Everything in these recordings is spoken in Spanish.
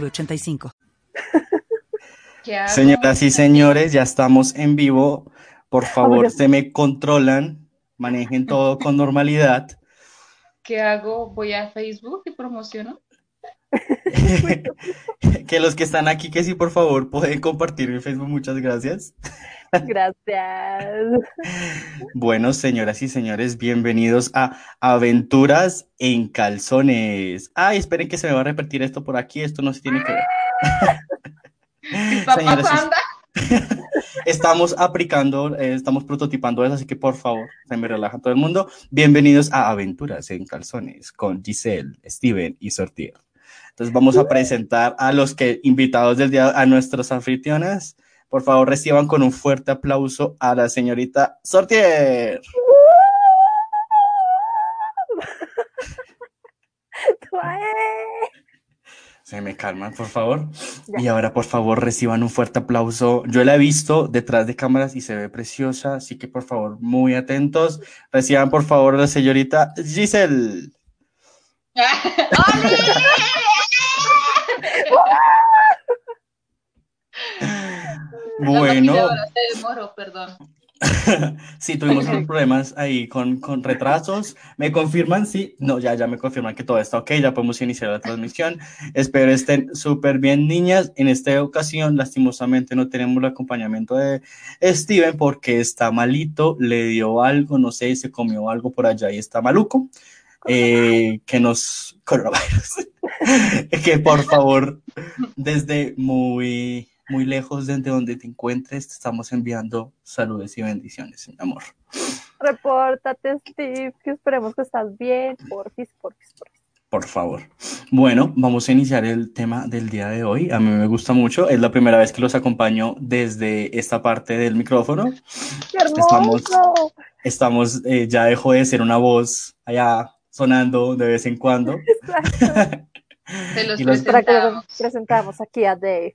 906985. Señoras y señores, ya estamos en vivo. Por favor, se me controlan, manejen todo con normalidad. ¿Qué hago? Voy a Facebook y promociono. que los que están aquí, que sí, por favor, pueden compartir mi Facebook. Muchas gracias. Gracias. Bueno, señoras y señores, bienvenidos a Aventuras en Calzones. Ay, esperen que se me va a repetir esto por aquí. Esto no se tiene que ver. estamos aplicando, eh, estamos prototipando eso, así que por favor, se me relaja todo el mundo. Bienvenidos a Aventuras en Calzones con Giselle, Steven y Sortier. Entonces vamos a presentar a los que invitados del día, a nuestros anfitriones. Por favor, reciban con un fuerte aplauso a la señorita Sortier. Se me calman, por favor. Y ahora, por favor, reciban un fuerte aplauso. Yo la he visto detrás de cámaras y se ve preciosa, así que por favor, muy atentos. Reciban, por favor, a la señorita Giselle. bueno. perdón. sí, tuvimos unos problemas ahí con, con, retrasos. ¿Me confirman? Sí. No, ya, ya me confirman que todo está ok, ya podemos iniciar la transmisión. Espero estén súper bien, niñas. En esta ocasión, lastimosamente, no tenemos el acompañamiento de Steven porque está malito, le dio algo, no sé, se comió algo por allá y está maluco. Eh, que nos coronavirus. que por favor, desde muy muy lejos desde donde te encuentres, te estamos enviando saludos y bendiciones, mi amor. Repórtate, Steve, que esperemos que estás bien, porfis, porfis, porfis. Por favor. Bueno, vamos a iniciar el tema del día de hoy. A mí me gusta mucho. Es la primera vez que los acompaño desde esta parte del micrófono. ¡Qué hermoso! Estamos, estamos eh, ya dejó de ser una voz allá sonando de vez en cuando. Se los, y los presentamos. presentamos aquí a Dave.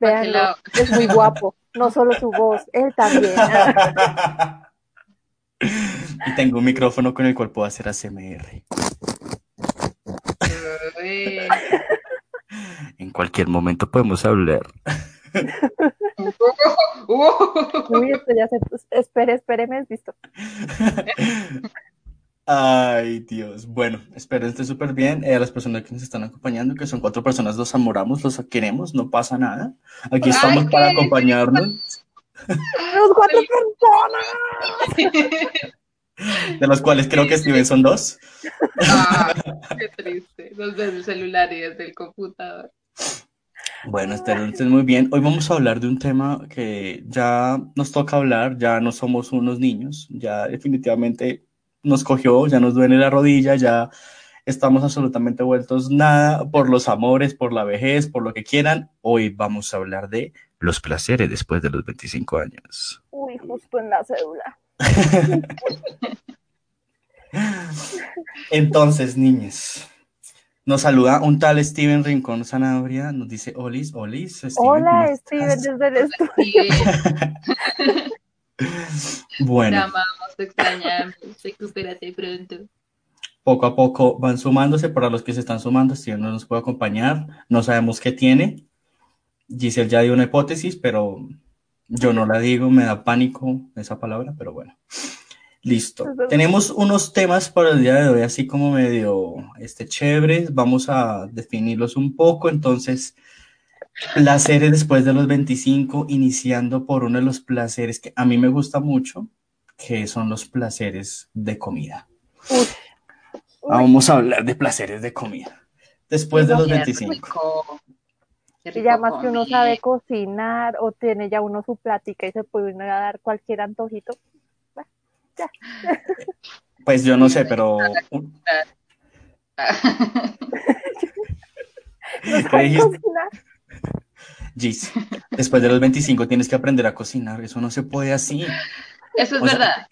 Veanlo, es muy guapo. No solo su voz, él también. y tengo un micrófono con el cual puedo hacer ASMR. en cualquier momento podemos hablar. Uy, esto ya se... Espere, espere, me has visto. Ay, Dios. Bueno, espero esté súper bien. Eh, a las personas que nos están acompañando, que son cuatro personas, los amoramos, los queremos, no pasa nada. Aquí estamos para acompañarnos. ¡Los cuatro personas! De los cuales creo que Steven son dos. Ah, qué triste. Los desde el celular y desde el computador. Bueno, espero estén muy bien. Hoy vamos a hablar de un tema que ya nos toca hablar, ya no somos unos niños, ya definitivamente nos cogió, ya nos duele la rodilla, ya estamos absolutamente vueltos nada por los amores, por la vejez, por lo que quieran. Hoy vamos a hablar de los placeres después de los 25 años. Uy, justo en la cédula. Entonces, niñas, nos saluda un tal Steven Rincón Sanabria, nos dice Olis, Olis. Steven, Hola, Steven, desde el estudio. bueno. Te amamos, te extrañamos, recupérate pronto. Poco a poco van sumándose, para los que se están sumando, Steven no nos puede acompañar, no sabemos qué tiene. Giselle ya dio una hipótesis, pero yo no la digo, me da pánico esa palabra, pero bueno. Listo. Tenemos unos temas para el día de hoy, así como medio este, chéveres. Vamos a definirlos un poco. Entonces, placeres después de los 25, iniciando por uno de los placeres que a mí me gusta mucho, que son los placeres de comida. Vamos a hablar de placeres de comida. Después de los 25. Y ya más que uno sabe cocinar o tiene ya uno su plática y se puede uno a dar cualquier antojito. Ya. Pues yo no sé, pero No ¿Qué sabe dijiste? cocinar. Gis, después de los 25 tienes que aprender a cocinar. Eso no se puede así. Eso es O sea, verdad.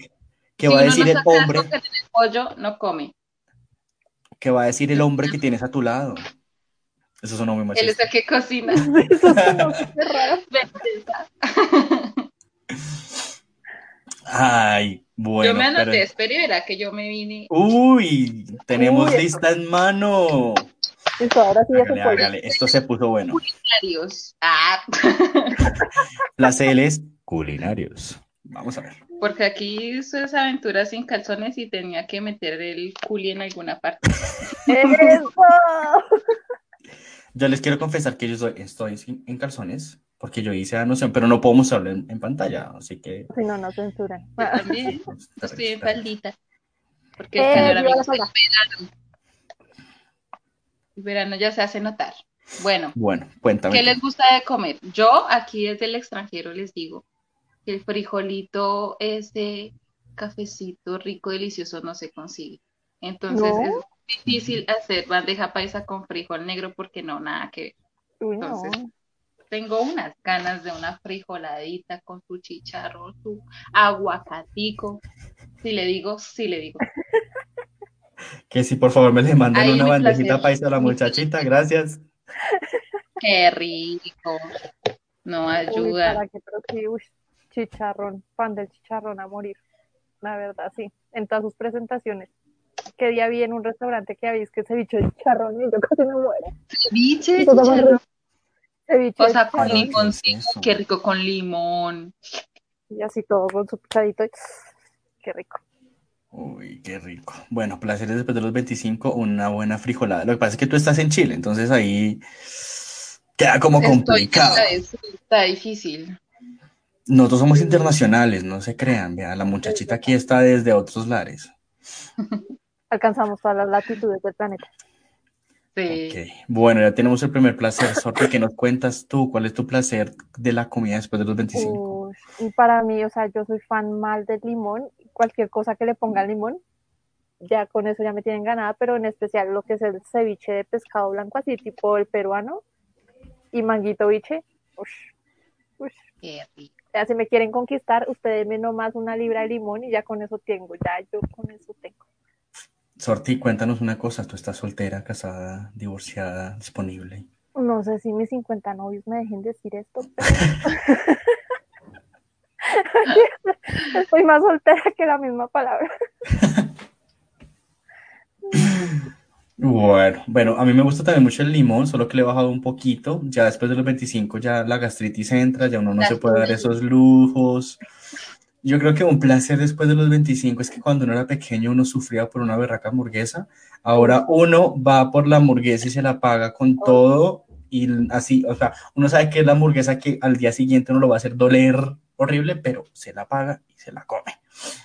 ¿Qué Si va a decir no el hombre? el pollo, no come. ¿Qué va a decir el hombre que tienes a tu lado? Eso sonó muy Él es machista. el que cocina. Eso sonó súper raro. Ay, bueno. yo me anoté, pero- verá que yo me vine. Uy, tenemos Uy, lista en mano. Listo, ahora sí ya se Hágale, puede. hágale. Esto se puso bueno. Culinarios. Ah, Las L's culinarios. Vamos a ver. porque aquí hizo esa aventura sin calzones y tenía que meter el culi en alguna parte. ¡Eso! Yo les quiero confesar que yo soy- estoy sin- en calzones porque yo hice la noción, pero no puedo mostrarlo en, en pantalla, así que... Si no, no censuran. Yo también estoy en faldita. Porque Eh, el calor, la falda. El verano. Ya se hace notar. Bueno, Bueno, cuéntame. ¿qué les gusta de comer? Yo aquí desde el extranjero les digo que el frijolito, ese cafecito rico, delicioso no se consigue. Entonces No. es difícil hacer bandeja paisa con frijol negro porque no, nada que ver. Uy, no. Entonces, Tengo unas ganas de una frijoladita con su chicharrón, su aguacatico. Si le digo, sí le digo. Que si por favor me le mandan Ay, una bandejita placer. paisa a la muchachita, gracias. Qué rico. No Uy, ayuda. para que, pero sí, uy, chicharrón, fan del chicharrón a morir. La verdad, sí. En todas sus presentaciones. Que día vi en un restaurante que habéis que ceviche de chicharrón y yo casi me muero. Ceviche chicharrón. Ceviche O sea, con limoncito. Qué rico con limón. Y así todo con su picadito. Qué rico. Uy, qué rico. Bueno, placeres después de los 25, una buena frijolada. Lo que pasa es que tú estás en Chile, entonces ahí queda como Estoy complicado. es- está difícil. Nosotros somos internacionales, no se crean. Vea, la muchachita aquí está desde otros lares. Alcanzamos todas las latitudes del planeta. Sí. Bueno, ya tenemos el primer placer. Sorte, ¿qué nos cuentas tú? ¿Cuál es tu placer de la comida después de los 25? Uy, y para mí, o sea, yo soy fan mal del limón. Cualquier cosa que le ponga limón, ya con eso ya me tienen ganada, pero en especial lo que es el ceviche de pescado blanco, así tipo el peruano, y manguito biche. Ush, ush. Qué rico. Ya si me quieren conquistar, ustedes me nomás una libra de limón y ya con eso tengo, ya yo con eso tengo. Sorti, cuéntanos una cosa. ¿Tú estás soltera, casada, divorciada, disponible? No sé si mis 50 novios me dejen decir esto, pero... Estoy más soltera que la misma palabra. Bueno, bueno, a mí me gusta también mucho el limón, solo que le he bajado un poquito. Ya después de los 25 ya la gastritis entra, ya uno no se puede dar esos lujos. Yo creo que un placer después de los 25 es que cuando uno era pequeño uno sufría por una berraca hamburguesa. Ahora uno va por la hamburguesa y se la paga con todo y así, o sea, uno sabe que es la hamburguesa que al día siguiente uno lo va a hacer doler horrible, pero se la paga y se la come.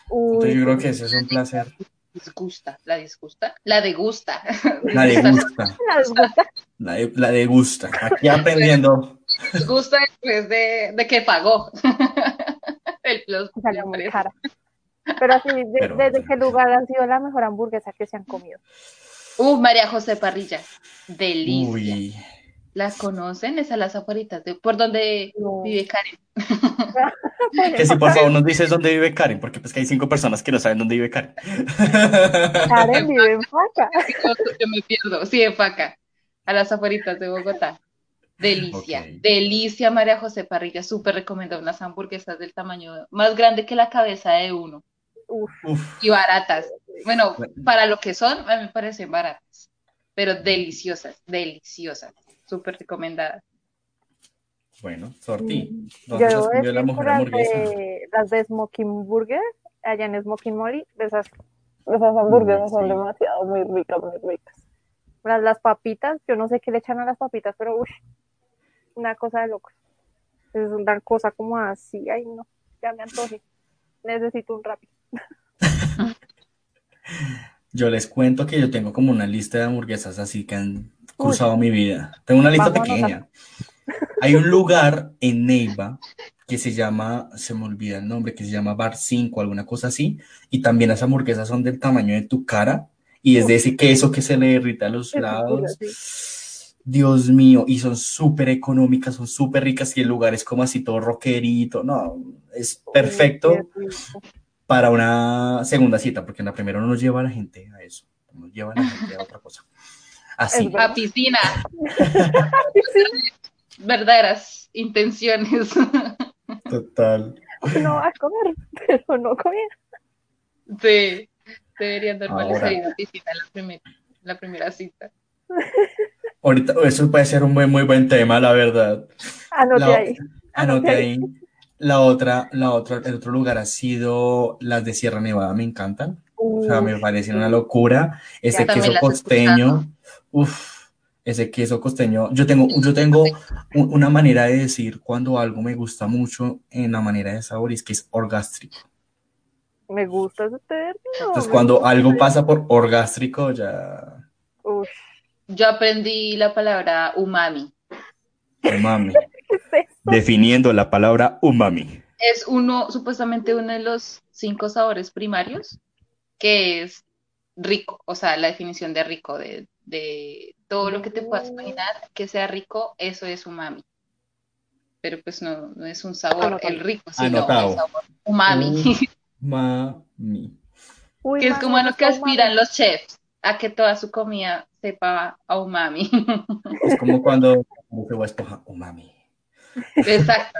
Entonces yo creo que ese es un placer. Disgusta. ¿La disgusta? La degusta. La degusta, la desgusta. la, de- la degusta. Aquí aprendiendo. Disgusta después de, de que pagó. El plus. salió muy cara. Pero así, de- Pero- ¿desde qué lugar ha sido la mejor hamburguesa que se han comido? Uh, María José Parrilla. Delicia. Uy, ¿La conocen? Es a las afueritas de por donde No. vive Karen. que si por favor nos dices dónde vive Karen, porque pues que hay cinco personas que no saben dónde vive Karen. Karen vive en Faca. Yo me pierdo. Sí, en Faca. A las afueritas de Bogotá. Delicia. Delicia, María José Parrilla. Súper recomendado. Unas hamburguesas del tamaño más grande que la cabeza de uno. Uf, Y baratas. Bueno, Bueno. para lo que son, a mí me parecen baratas. Pero deliciosas, deliciosas. Súper recomendadas. bueno, Sorti, Mm. ¿dónde yo la mejor las hamburguesa? de, las de Smoking Burger, allá en Smoking Molly, de esas, de esas hamburguesas Uy, son demasiado muy ricas, muy ricas. Las, las papitas, yo no sé qué le echan a las papitas, pero uff, una cosa de locos. Es una cosa como así, ay no, ya me antoje. Necesito un rápido. Yo les cuento que yo tengo como una lista de hamburguesas así que han cruzado mi vida. Tengo una lista a pequeña. Hay un lugar en Neiva que se llama, se me olvida el nombre, que se llama Bar 5, alguna cosa así, y también las hamburguesas son del tamaño de tu cara y es de ese queso que se le derrita a los lados. Dios mío, y son súper económicas, son súper ricas y el lugar es como así todo rockerito, no, es perfecto para una segunda cita, porque en la primera no nos lleva a la gente a eso, nos lleva a la gente a otra cosa. Así, Es verdad. A piscina. Verdaderas intenciones. total. No a comer, pero no comer. Sí, deberían normalizar Ahora. ir a piscina en la primera, la primera cita. Ahorita, eso puede ser un muy, muy buen tema, la verdad. Anote La- ahí. Anote ahí. La otra, la otra, el otro lugar ha sido las de Sierra Nevada, me encantan. O sea, me parecen una locura. También queso costeño, uff, ese queso costeño. Yo tengo, yo tengo un- una manera de decir cuando algo me gusta mucho en la manera de sabor, y es que es orgástrico. me gusta ese término. Entonces, cuando algo pasa por orgástrico, ya, Uy, Yo aprendí la palabra umami. umami. Definiendo la palabra umami. Es uno, supuestamente uno de los cinco sabores primarios, que es rico, o sea, la definición de rico, de, de todo lo que te puedas imaginar que sea rico, eso es umami. Pero pues no, no es un sabor, Anotado. el rico, sino Anotado. el sabor umami, Umami. Uy, que es como a lo que aspiran los chefs, a que toda su comida sepa a umami. Es como cuando se va a esponja, umami. Exacto.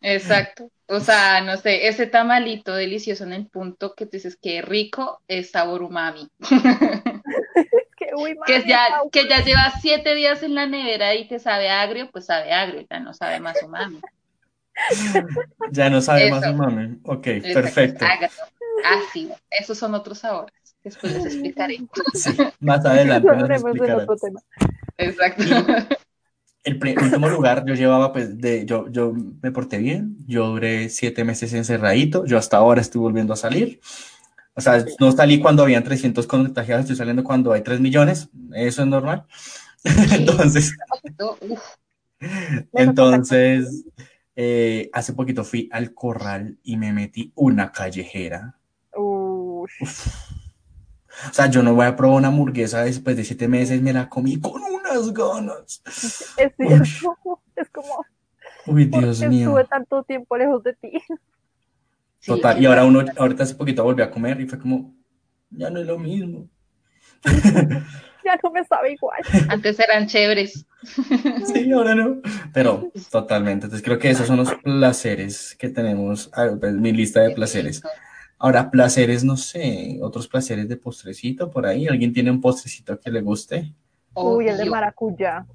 Exacto. O sea, no sé, ese tamalito delicioso en el punto que tú dices que rico es sabor umami. Que, ya, que ya lleva siete días en la nevera y te sabe agrio, pues sabe agrio, ya no sabe más umami. Ya no sabe más Eso. umami. Ok, Exacto, perfecto. ácido. Esos son otros sabores. Después les explicaré. Sí, más adelante nos. Exacto. El último lugar yo llevaba, pues, de, yo, yo me porté bien, yo duré siete meses encerradito, yo hasta ahora estoy volviendo a salir. O sea, no salí cuando habían 300 contagiados, estoy saliendo cuando hay 3 millones, eso es normal. Entonces, Uf, entonces eh, hace poquito fui al corral y me metí una callejera. Uy, O sea, yo no voy a probar una hamburguesa después de siete meses, me la comí con unas ganas. es cierto. Es como, Uy, ¿por Dios mío. estuve tanto tiempo lejos de ti? Sí, Total, y ahora uno, ahorita hace poquito volví a comer y fue como, ya no es lo mismo. Ya no me sabe igual. Antes eran chéveres. Sí, ahora no. Pero totalmente, entonces creo que esos son los placeres que tenemos, pues, mi lista de placeres. Ahora, placeres, no sé, otros placeres de postrecito por ahí. ¿Alguien tiene un postrecito que le guste? Uy, el de maracuyá.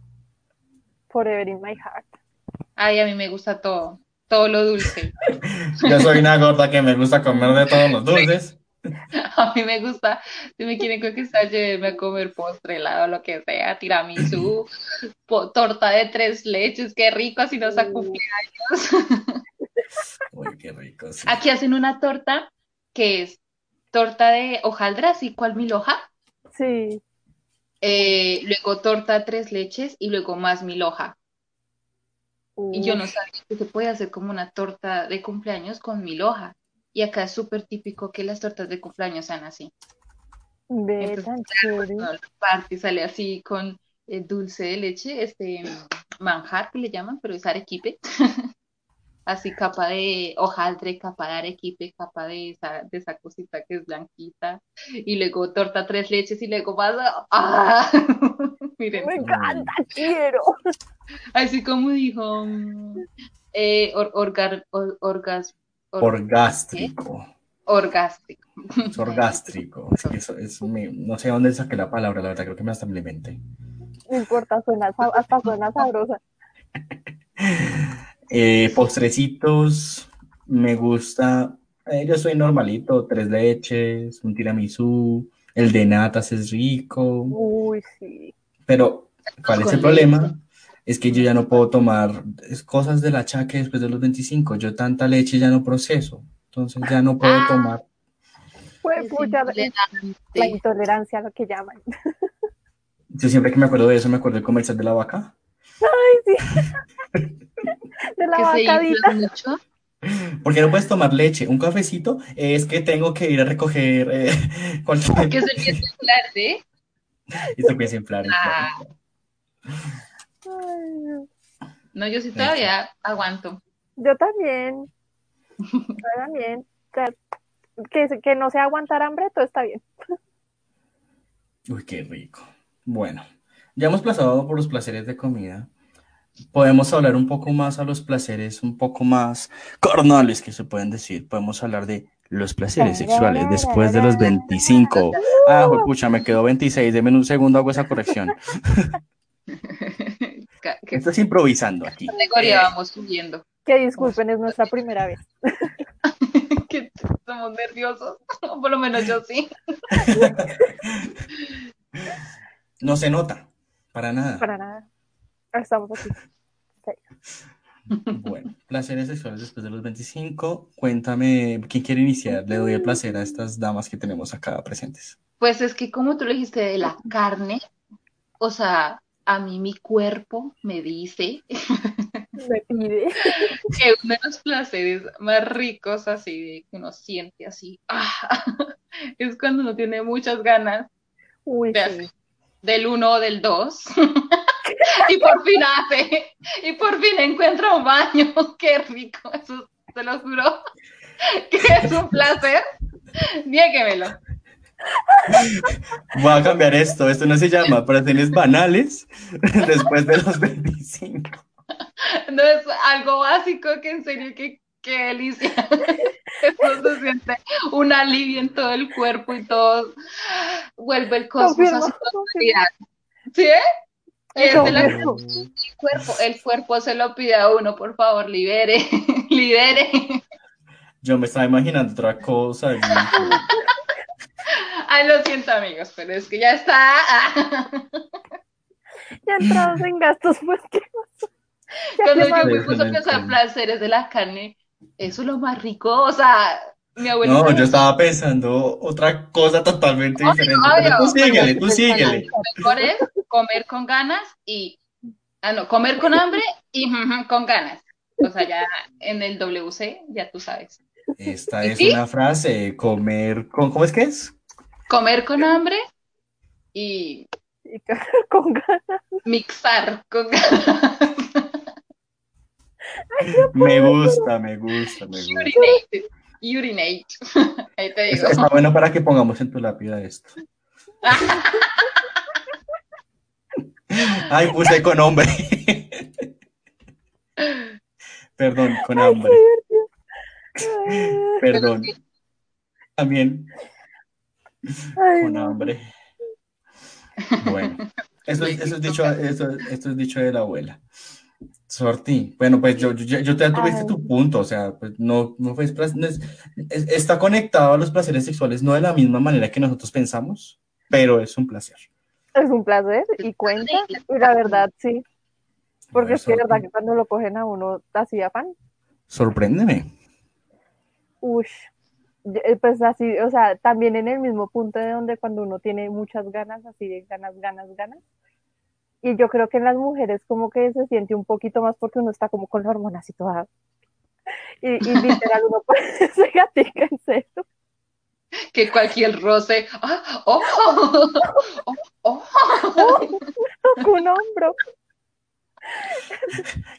Forever in my heart. Ay, a mí me gusta todo, todo lo dulce. Yo soy una gorda que me gusta comer de todos los dulces. A mí me gusta, si me quieren conquistar, llévenme a comer postre, helado, lo que sea, tiramisú, po- torta de tres leches, qué rico, así nos a cumpleaños. Uy, qué rico. sí. Aquí hacen una torta que es torta de hojaldras y cual mil hoja, Sí. eh, luego torta de tres leches y luego más mil hoja. Y yo no sabía que se puede hacer como una torta de cumpleaños con mil hoja. Y acá es súper típico que las tortas de cumpleaños sean así. Ve Entonces, la parte sale así con eh, dulce de leche, este manjar que le llaman, pero es arequipe. Así capa de hojaldre, capa de arequipe, capa de esa, de esa cosita que es blanquita. Y luego torta tres leches y luego más. ¡Ah! Miren, Me encanta, quiero. así como dijo eh, or- orgar- or- orgas- or- Orgástrico. orgástico. Es orgástrico. Es que eso es mi- no sé dónde saqué la palabra, la verdad, creo que me hasta me inventé. No importa, suena, hasta suena sabrosa. Eh, postrecitos, me gusta. eh, yo soy normalito, tres leches, un tiramisú, el de natas es rico, Uy, sí. Pero ¿cuál es el problema? Es que yo ya no puedo tomar cosas del achaque después de los 25. Yo tanta leche ya no proceso, entonces ya no puedo Ah. tomar. Fue Es pucha, la intolerancia, lo que llaman. Yo siempre que me acuerdo de eso, me acuerdo del comercial de la vaca. Ay, sí. De la vacadita. infla mucho. ¿Por qué no puedes tomar leche? Un cafecito es que tengo que ir a recoger eh, cualquier... Que se empieza a inflar, ¿sí? Y se empieza a inflar. Ah. Ay, No, yo sí todavía aguanto. yo también. Yo también. O sea, que, que no sea aguantar hambre, todo está bien. Uy, qué rico. Bueno, ya hemos pasado por los placeres de comida. Podemos hablar un poco más a los placeres un poco más carnales que se pueden decir. Podemos hablar de los placeres sexuales después de los 25. Ah, pucha, me quedó 26. Deme un segundo, hago esa corrección. ¿Qué Estás improvisando aquí. categoría vamos subiendo? Que disculpen, es nuestra primera vez. Que somos nerviosos. Por lo menos yo sí. No se nota, para nada. Para nada. Estamos aquí. Bueno, placeres sexuales después de los 25. Cuéntame, ¿quién quiere iniciar? Le doy el placer a estas damas que tenemos acá presentes. Pues es que como tú lo dijiste de la carne, o sea, a mí mi cuerpo me dice Me pide. que uno de los placeres más ricos así de que uno siente así, ah, es cuando uno tiene muchas ganas Uy, de sí. hacer del uno o del dos y por fin hace y por fin encuentra un baño, qué rico, eso te lo juro que es un placer, niéguemelo. Voy a cambiar esto. Esto no se llama placeres banales después de los 25. No es algo básico que en serio que qué delicia. Eso se siente un alivio en todo el cuerpo y todo vuelve el cosmos Confirmo, a su normalidad. ¿Sí? De la- el cuerpo, el cuerpo se lo pide a uno, por favor, libere, libere. Yo me estaba imaginando otra cosa. y- Ay, lo siento, amigos, pero es que ya está. Ya entrados en gastos, pues qué pasó. Ya Cuando yo me puse a pensar placeres de la carne, eso es lo más rico. O sea, mi abuelita. No, yo estaba pensando otra cosa totalmente diferente. obvio, Pero tú síguele, tú síguele. mejor es comer con ganas y, ah, no, comer con hambre y con ganas. O sea, ya en el WC, ya tú sabes. Esta ¿Y es sí? una frase, comer con, ¿cómo es que es? Comer con hambre y Y con ganas. mixar con ganas. Me gusta, me gusta, me gusta. Urinate. Urinate. Ahí te digo. Está, está bueno para que pongamos en tu lápida esto. Ay, puse con hombre. Perdón, con hambre. Ay, Perdón. También ay, con hambre. Bueno, eso, es- eso es dicho, eso, esto es dicho de la abuela. Sorti. Bueno, pues yo, yo, yo te tuviste Ay. tu punto, o sea, pues no, no fue no es- es- está conectado a los placeres sexuales, no de la misma manera que nosotros pensamos, pero es un placer. Es un placer y cuenta. Y la verdad, sí. Porque es que es verdad que cuando lo cogen a uno así de afán, Sorpréndeme. uff, pues así, o sea, también en el mismo punto de donde cuando uno tiene muchas ganas, así de ganas, ganas, ganas. Y yo creo que en las mujeres como que se siente un poquito más porque uno está como con la hormona así toda. Y, y literal uno se gatica en serio. Que cualquier roce. ¡Ah! ¡Oh! ¡Oh! ¡Oh! Con un hombro.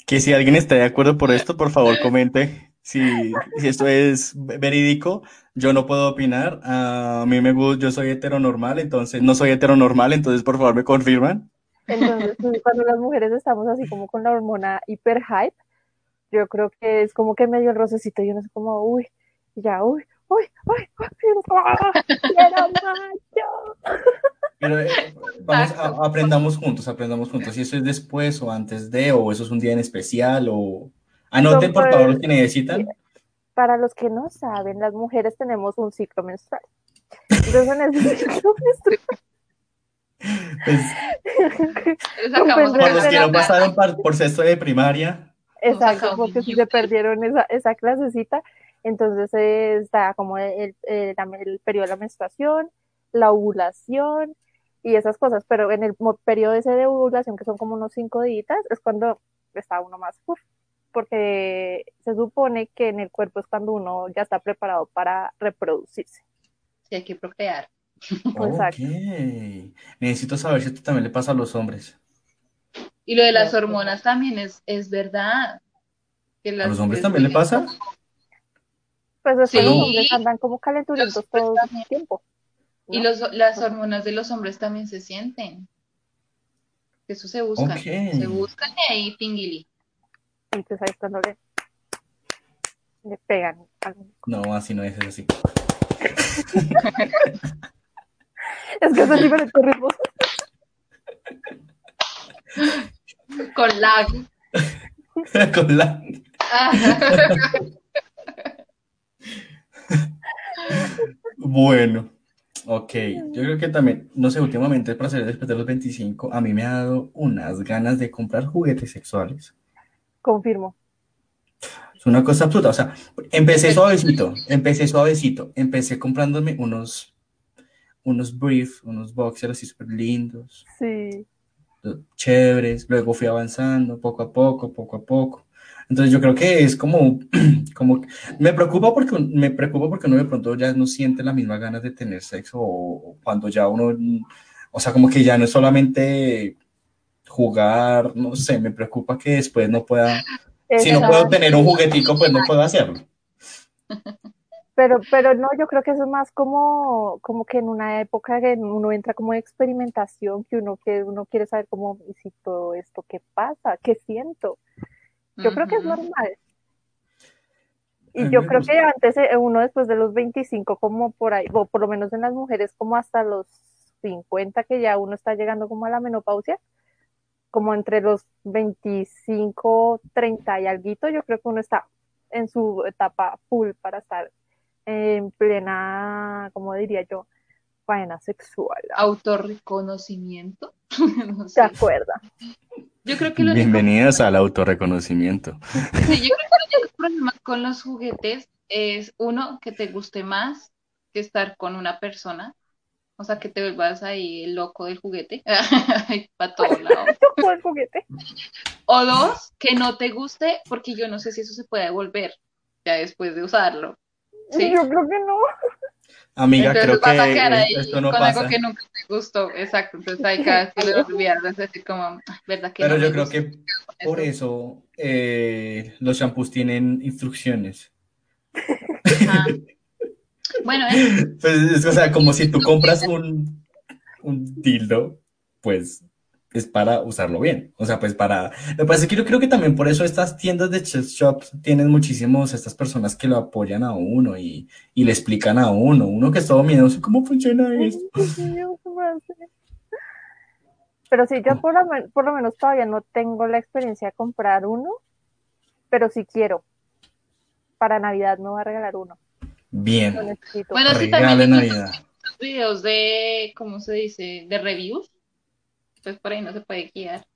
Que si alguien está de acuerdo por esto, por favor comente si, si esto es verídico. Yo no puedo opinar. A mí me gusta, yo soy heteronormal, entonces no soy heteronormal, entonces por favor me confirman. Entonces, pues, cuando las mujeres estamos así como con la hormona hiper hype, yo creo que es como que medio el rocecito y uno es como, uy, y ya, uy, uy, uy, uy, ¡ah! quiero macho. Pero eh, vamos a, aprendamos juntos, aprendamos juntos. Si eso es después o antes de, o eso es un día en especial, o anoten por favor los que necesitan. Para los que no saben, las mujeres tenemos un ciclo menstrual. Entonces, en ese ciclo menstrual, Pues, Pues, por los que no pasaron por sexto de primaria, exacto, porque si se perdieron esa, esa clasecita, entonces eh, está como el, el, periodo de la menstruación, la ovulación y esas cosas, pero en el periodo ese de ovulación, que son como unos cinco días, es cuando está uno más uf, porque se supone que en el cuerpo es cuando uno ya está preparado para reproducirse. Sí, hay que procrear. Exacto. Ok. Necesito saber si esto también le pasa a los hombres. Y lo de las hormonas también es, es verdad. Que ¿A los hombres también le pasa? Pues es que Sí. los hombres andan como calenturientos Los todo hombres el tiempo. Y ¿no? los, las hormonas de los hombres también se sienten. Eso se buscan. Ok. Se buscan y ahí tinguili. Y pues ahí es cuando le, le pegan. al- No, así no es, es así. Es que son diferentes ritmos. Con lag. Con la... Bueno, ok. Yo creo que también, no sé, últimamente para salir después de los 25, a mí me ha dado unas ganas de comprar juguetes sexuales. Confirmo. Es una cosa absurda. O sea, empecé suavecito, empecé suavecito, empecé comprándome unos, unos briefs, unos boxers así súper lindos, Sí. chéveres. Luego fui avanzando poco a poco, poco a poco. Entonces yo creo que es como, como, me preocupa porque, me preocupa porque uno de pronto ya no siente las mismas ganas de tener sexo o, o cuando ya uno, o sea, como que ya no es solamente jugar, no sé, me preocupa que después no pueda, si no puedo tener un juguetico, pues no puedo hacerlo. Pero, pero no, yo creo que eso es más como, como que en una época que uno entra como de experimentación, que uno, que uno quiere saber cómo, y si todo esto, ¿qué pasa? ¿Qué siento? Yo creo que es normal. Y yo creo gusta. que antes eh, uno después de los 25, como por ahí, o por lo menos en las mujeres, como hasta los 50, que ya uno está llegando como a la menopausia, como entre los 25, 30 y alguito, yo creo que uno está en su etapa full para estar en plena, como diría yo, faena sexual. Autorreconocimiento. No ¿De sé. acuerdo? Yo creo que lo único Bienvenidas al autorreconocimiento. Sí, yo creo que el problema con los juguetes es uno, que te guste más que estar con una persona. O sea, que te vuelvas ahí el loco del juguete. Para todos lados. El juguete. O dos, que no te guste porque yo no sé si eso se puede devolver ya después de usarlo. Sí. Yo creo que no. Amiga, Entonces creo vas a que quedar ahí esto no con pasa. algo que nunca te gustó. Exacto. Entonces ahí cada vez que lo olvidas, decir como, "Ay, ¿verdad que Pero no yo creo que por eso eh, los shampoos tienen instrucciones. Ajá. Bueno, es- Pues, es, o sea, como si tú compras un, un dildo, pues es para usarlo bien. O sea, pues para... Lo que pasa es que yo creo que también por eso estas tiendas de sex shops tienen muchísimos estas personas que lo apoyan a uno y, y le explican a uno. Uno que es todo miedoso, ¿cómo funciona esto? Pero sí, yo por lo, por lo menos todavía no tengo la experiencia de comprar uno, pero sí quiero. Para Navidad me voy a regalar uno. Bien, bueno, sí, también videos de, ¿cómo se dice? De reviews. Pues por ahí no se puede guiar.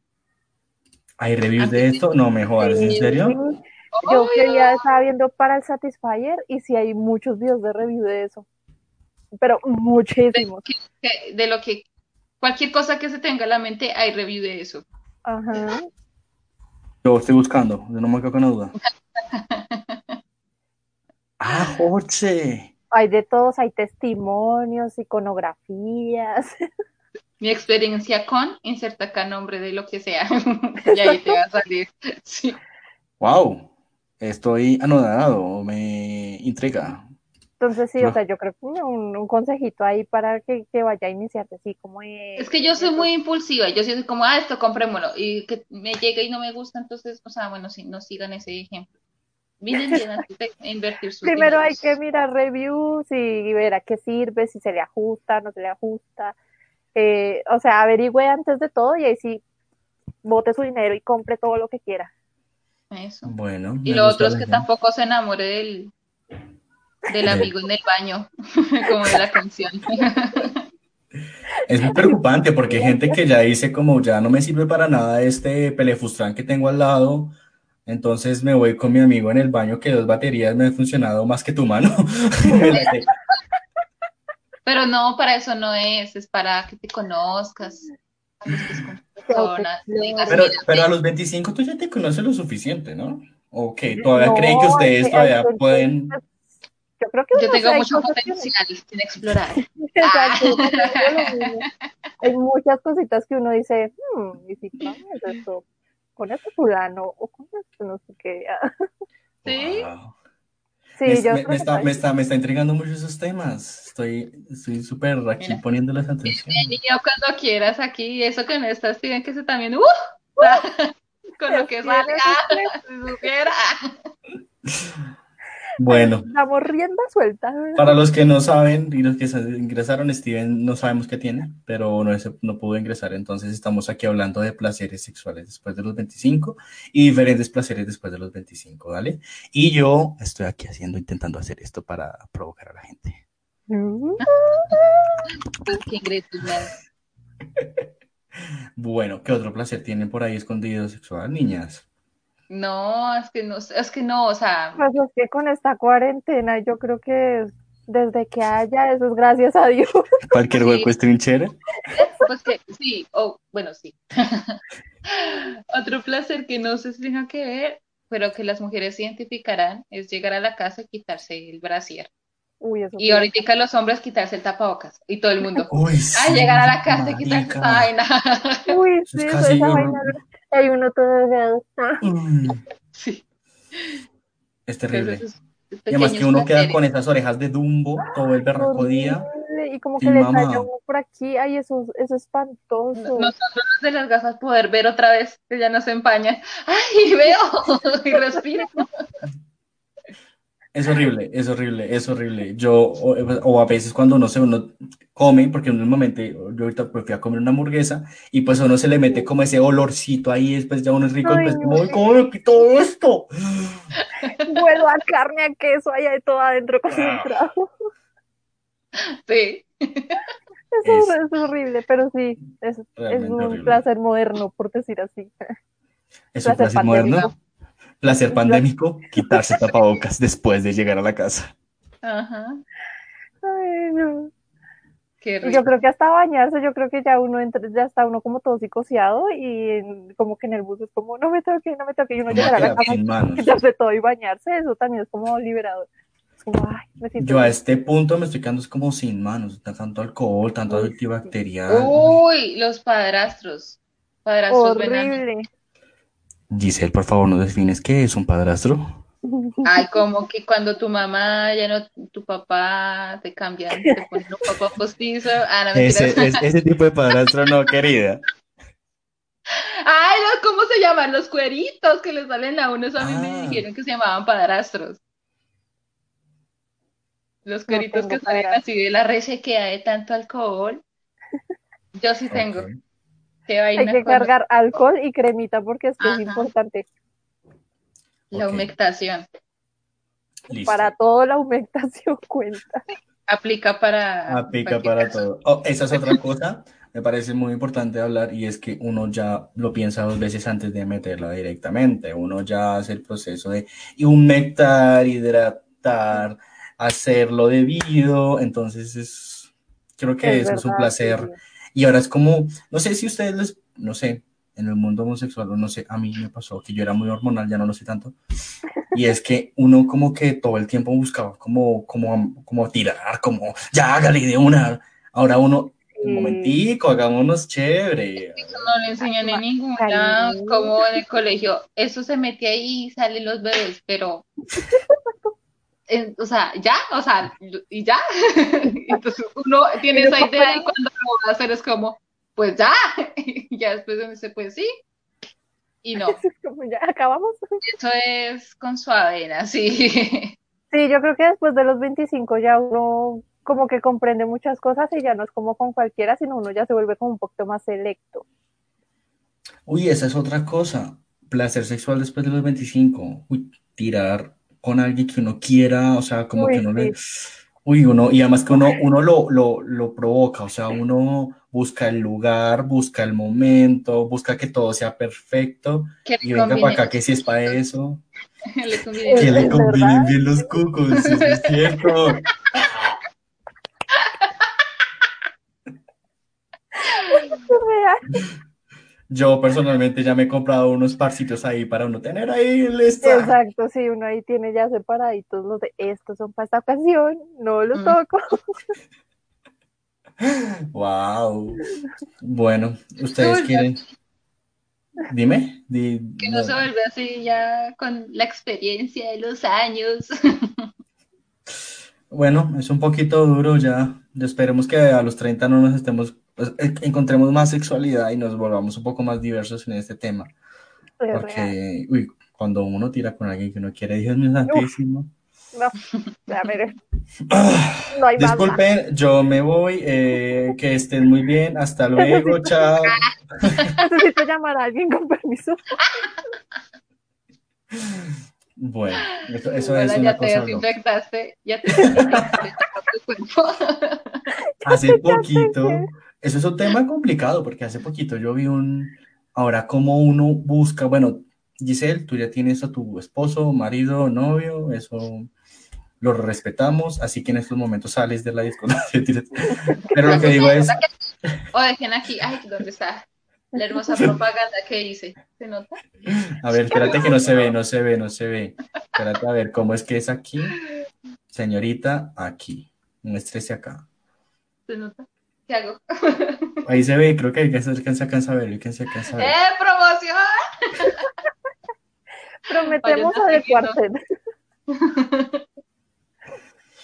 ¿Hay reviews de esto? No me jodas, ¿en serio? Yo Obvio. quería, estaba viendo para el Satisfyer y sí hay muchos videos de review de eso. Pero muchísimos. Que- De lo que, cualquier cosa que se tenga en la mente, hay review de eso. Ajá. Yo estoy buscando, yo no me quedo con la duda. Ah, Jorge. Hay de todos, hay testimonios, iconografías. Mi experiencia con, inserta acá nombre de lo que sea. y ahí te va a salir. Sí. Wow, estoy anodado, me intriga. Entonces sí, No. o sea, yo creo que un, un consejito ahí para que, que vaya a iniciarse así como de- Es que yo soy muy impulsiva. Yo soy como, ah, esto comprémoslo. Y que me llega y no me gusta, entonces, o sea, bueno, sí, no sigan ese ejemplo. Miren bien antes de invertir sus Primero hay que mirar reviews y ver a qué sirve, si se le ajusta, no se le ajusta. Eh, o sea, averigüe antes de todo y ahí sí bote su dinero y compre todo lo que quiera. Eso. Bueno, Y lo otro es que idea. tampoco se enamore del, del amigo en el baño, como de la canción. Es muy preocupante porque hay gente que ya dice como ya no me sirve para nada este pelefustrán que tengo al lado, entonces me voy con mi amigo en el baño que dos baterías me han funcionado más que tu mano. Pero no, para eso no es, es para que te conozcas, que digas, Pero, pero a los 25 tú ya te conoces lo suficiente, ¿no? Ok, todavía No, creen que ustedes todavía pueden... Yo creo que yo tengo mucho que potencial sin explorar. Exacto, mismo. hay muchas cositas que uno dice, hmm, y si comes esto con este fulano o con este no sé qué. Sí. Wow. Sí, me, yo me- creo me que está, me, está, me está intrigando mucho esos temas. Estoy estoy súper aquí Mira. poniéndoles atención. Niño, cuando quieras aquí, eso que no estás, piden que se también, ¡uh! Con lo que salga, si supiera. Bueno, Damos rienda suelta. para los que no saben y los que ingresaron, Steven no sabemos qué tiene, pero no, es- no pudo ingresar. Entonces estamos aquí hablando de placeres sexuales después de los 25 y diferentes placeres después de los 25, ¿vale? Y yo estoy aquí haciendo, intentando hacer esto para provocar a la gente. Qué ingresos, man. Bueno, ¿qué otro placer tienen por ahí escondido sexual, niñas? No, es que no, es que no, o sea, Pues es que con esta cuarentena yo creo que desde que haya eso es gracias a Dios. Cualquier Sí. hueco es trinchera. pues que sí, o bueno, sí. Otro placer que no sé si tenga que ver, pero que las mujeres identificarán, es llegar a la casa y quitarse el brasier. Uy, eso Y sí. ahorita los hombres quitarse el tapabocas. Y todo el mundo. Uy, Ah, sí, llegar a la casa y quitarse esa vaina. Uy, Es sí, eso- casi esa vaina. Hay uno todo delgado. Ah, Mm, Sí. Es terrible. Entonces, Y además que uno queda con esas orejas de Dumbo todo el berraco día. Y como que le uno por aquí. Ay, eso, eso es espantoso. Nosotros de las gafas poder ver otra vez que ya no se empañan. ¡Ay, veo! y respiro. Es horrible, es horrible, es horrible. Yo, o, o a veces cuando no sé, uno come, porque normalmente yo ahorita pues fui a comer una hamburguesa y pues a uno se le mete como ese olorcito ahí, después ya uno es rico, Ay, después no. como, "Ay, ¿cómo me quito esto? Vuelo a carne, a queso, ahí hay todo adentro concentrado. Sí. Eso Es- es, horrible, pero sí, es, un horrible. placer moderno, por decir así. Es un Placer placer moderno, pandémico. Placer pandémico, quitarse tapabocas después de llegar a la casa. Ajá. Ay, no. Qué Y rico. yo creo que hasta bañarse, yo creo que ya uno entra, ya está uno como todo psicoseado y en- como que en el bus es como, no me toque, no me toque, y uno Como llegar a la casa sin y todo y bañarse, eso también es como liberador. Es como, ay, me siento Yo a este punto me estoy quedando es como sin manos, tanto alcohol, tanto Uy, antibacterial. Uy, los padrastros. Padrastros venanos. Giselle, por favor, ¿nos defines qué es un padrastro? Ay, como que cuando tu mamá, ya no, tu papá te cambian, te ponen un papá postizo. Ah, no. Ese, es- ese tipo de padrastro no, querida. Ay, no, ¿cómo se llaman? Los cueritos que les salen a uno. Eso a mí me Ah. dijeron que se llamaban padrastros. Los cueritos que salen así de la resequedad de tanto alcohol. Yo sí tengo. Qué Hay que cargar alcohol y cremita porque es que es importante. la humectación. Listo. Para todo la humectación cuenta. Aplica para Aplica para caso. todo. Oh, esa es otra cosa, me parece muy importante hablar y es que uno ya lo piensa dos veces antes de meterla directamente. Uno ya hace el proceso de humectar, hidratar, hacerlo debido. Entonces es, creo que Es eso es un placer. sí. Y ahora es como, no sé si ustedes les, no sé, en el mundo homosexual, no sé, a mí me pasó que yo era muy hormonal, ya no lo sé tanto. Y es que uno como que todo el tiempo buscaba como, como, como tirar, como, ya hágale de una. Ahora uno, un Sí. momentico, hagámonos chévere. No le enseñan en ningún lado, como en el colegio. Eso se mete ahí y salen los bebés, pero. En- o sea, ya, o sea, y ya. Entonces uno tiene esa idea y cuando lo va a hacer es como, pues ya. Y ya después uno dice, pues sí. Y no, como ya acabamos. eso es con su avena, sí. Sí, yo creo que después de los 25 ya uno como que comprende muchas cosas y ya no es como con cualquiera, sino uno ya se vuelve como un poquito más selecto. Uy, esa es otra cosa. Placer sexual después de los 25. Uy, tirar con alguien que uno quiera, o sea, como Uy, que uno le... Uy, uno, y además que uno, uno lo, lo, lo provoca, o sea, uno busca el lugar, busca el momento, busca que todo sea perfecto, y venga para acá que si es para eso, le que le verdad. combinen bien los cucos, eso es cierto. Yo personalmente ya me he comprado unos parcitos ahí para uno tener ahí el esta. Exacto, sí, uno ahí tiene ya separaditos los de estos son para esta ocasión, no los Mm. toco. Wow. Bueno, ustedes quieren. Dime. Di- Que no se vuelve así ya con la experiencia de los años. Bueno, es un poquito duro ya. Esperemos que a los 30 no nos estemos, pues, en- encontremos más sexualidad y nos volvamos un poco más diversos en este tema. Es real. Porque, uy, cuando uno tira con alguien que uno quiere, Dios mío santísimo. No, ya veré. No hay más. Disculpen, yo me voy, eh, que estén muy bien, hasta luego, chao. Necesito llamar a alguien con permiso. Bueno, eso, eso Hola, es ya una te cosa loca. desinfectaste, ya te desinfectaste cuerpo. Hace poquito, eso es un tema complicado, porque hace poquito yo vi un, ahora cómo uno busca, bueno, Giselle, tú ya tienes a tu esposo, marido, novio, eso lo respetamos, así que en estos momentos sales de la discoteca. Pero lo que digo es, O dejen aquí, ay, ¿dónde está? La hermosa propaganda que hice. ¿Se nota? a ver, espérate que no se ve, no se ve, no se ve. Espérate a ver, ¿cómo es que es aquí? Señorita, aquí. Muéstrese acá. ¿Se nota? ¿Qué hago? Ahí se ve, creo que hay que se alcanza, alcanza a ver, hay que se alcanza a ver. ¡Eh, promoción! Prometemos Vayan adecuarse.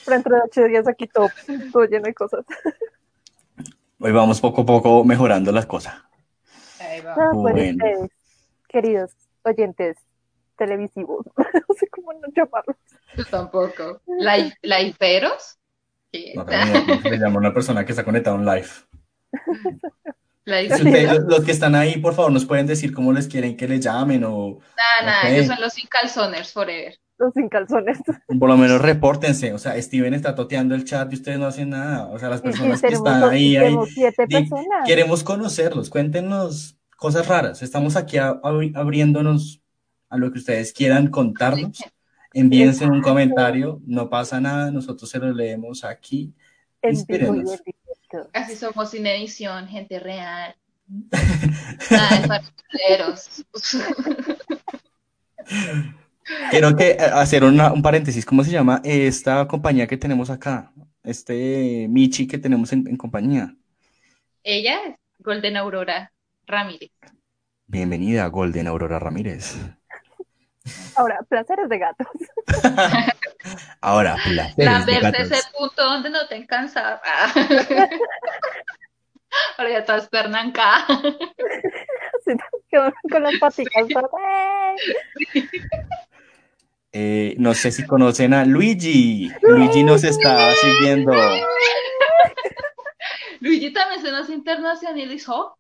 Pero entre ocho días aquí todo, todo lleno de cosas. Hoy vamos poco a poco mejorando las cosas. Ahí va. No, pues Bueno. ustedes, queridos oyentes televisivos, no sé cómo no llamarlos. Yo tampoco. ¿La, la hiperos? ¿Qué? No le llama a una persona que está conectada a un live. Ustedes- los, que están ahí, por favor, nos pueden decir cómo les quieren que les llamen o Nada, nada, Ok. ellos son los sin calzoners forever. Los sin calzones. por lo menos repórtense. O sea, Steven está toteando el chat y ustedes no hacen nada. O sea, las personas que están dos- ahí, ahí, siete di- personas. queremos conocerlos. Cuéntenos cosas raras. Estamos aquí a- abri- abriéndonos a lo que ustedes quieran contarnos. Envíense un comentario, no pasa nada, nosotros se lo leemos aquí. Inspírenos. Así somos sin edición, gente real. Nada. Quiero que eh, hacer una- un paréntesis. ¿Cómo se llama esta compañía que tenemos acá? Este Michi que tenemos en, en compañía. Ella es Golden Aurora Ramírez. Bienvenida, Golden Aurora Ramírez. Ahora, placeres de gatos. Ahora, placeres de Lamberse gatos. ese punto donde no te cansar. Ahora ya todas pernanca. Así, con, con las patitas. ¡eh! No sé si conocen a Luigi. Luigi nos está siguiendo. Luigi también se nos internacionalizó.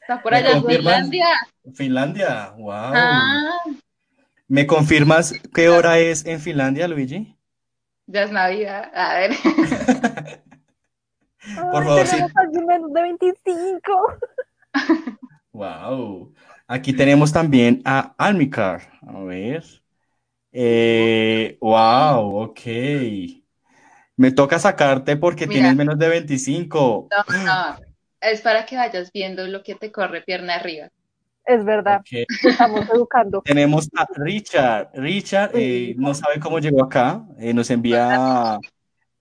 Está por ¿Me allá en? Finlandia. Finlandia, wow. Ah, ¿Me confirmas qué hora es en Finlandia, Luigi? ya es Navidad. A ver. Por Ay, favor, sí. menos de 25. Wow. Aquí tenemos también a Almicar. A ver. Eh, wow, ok. Me toca sacarte porque Mira. tienes menos de 25. No, no. Es para que vayas viendo lo que te corre pierna arriba. Es verdad, estamos educando. Tenemos a Richard. Richard eh, no sabe cómo llegó acá. eh, nos envía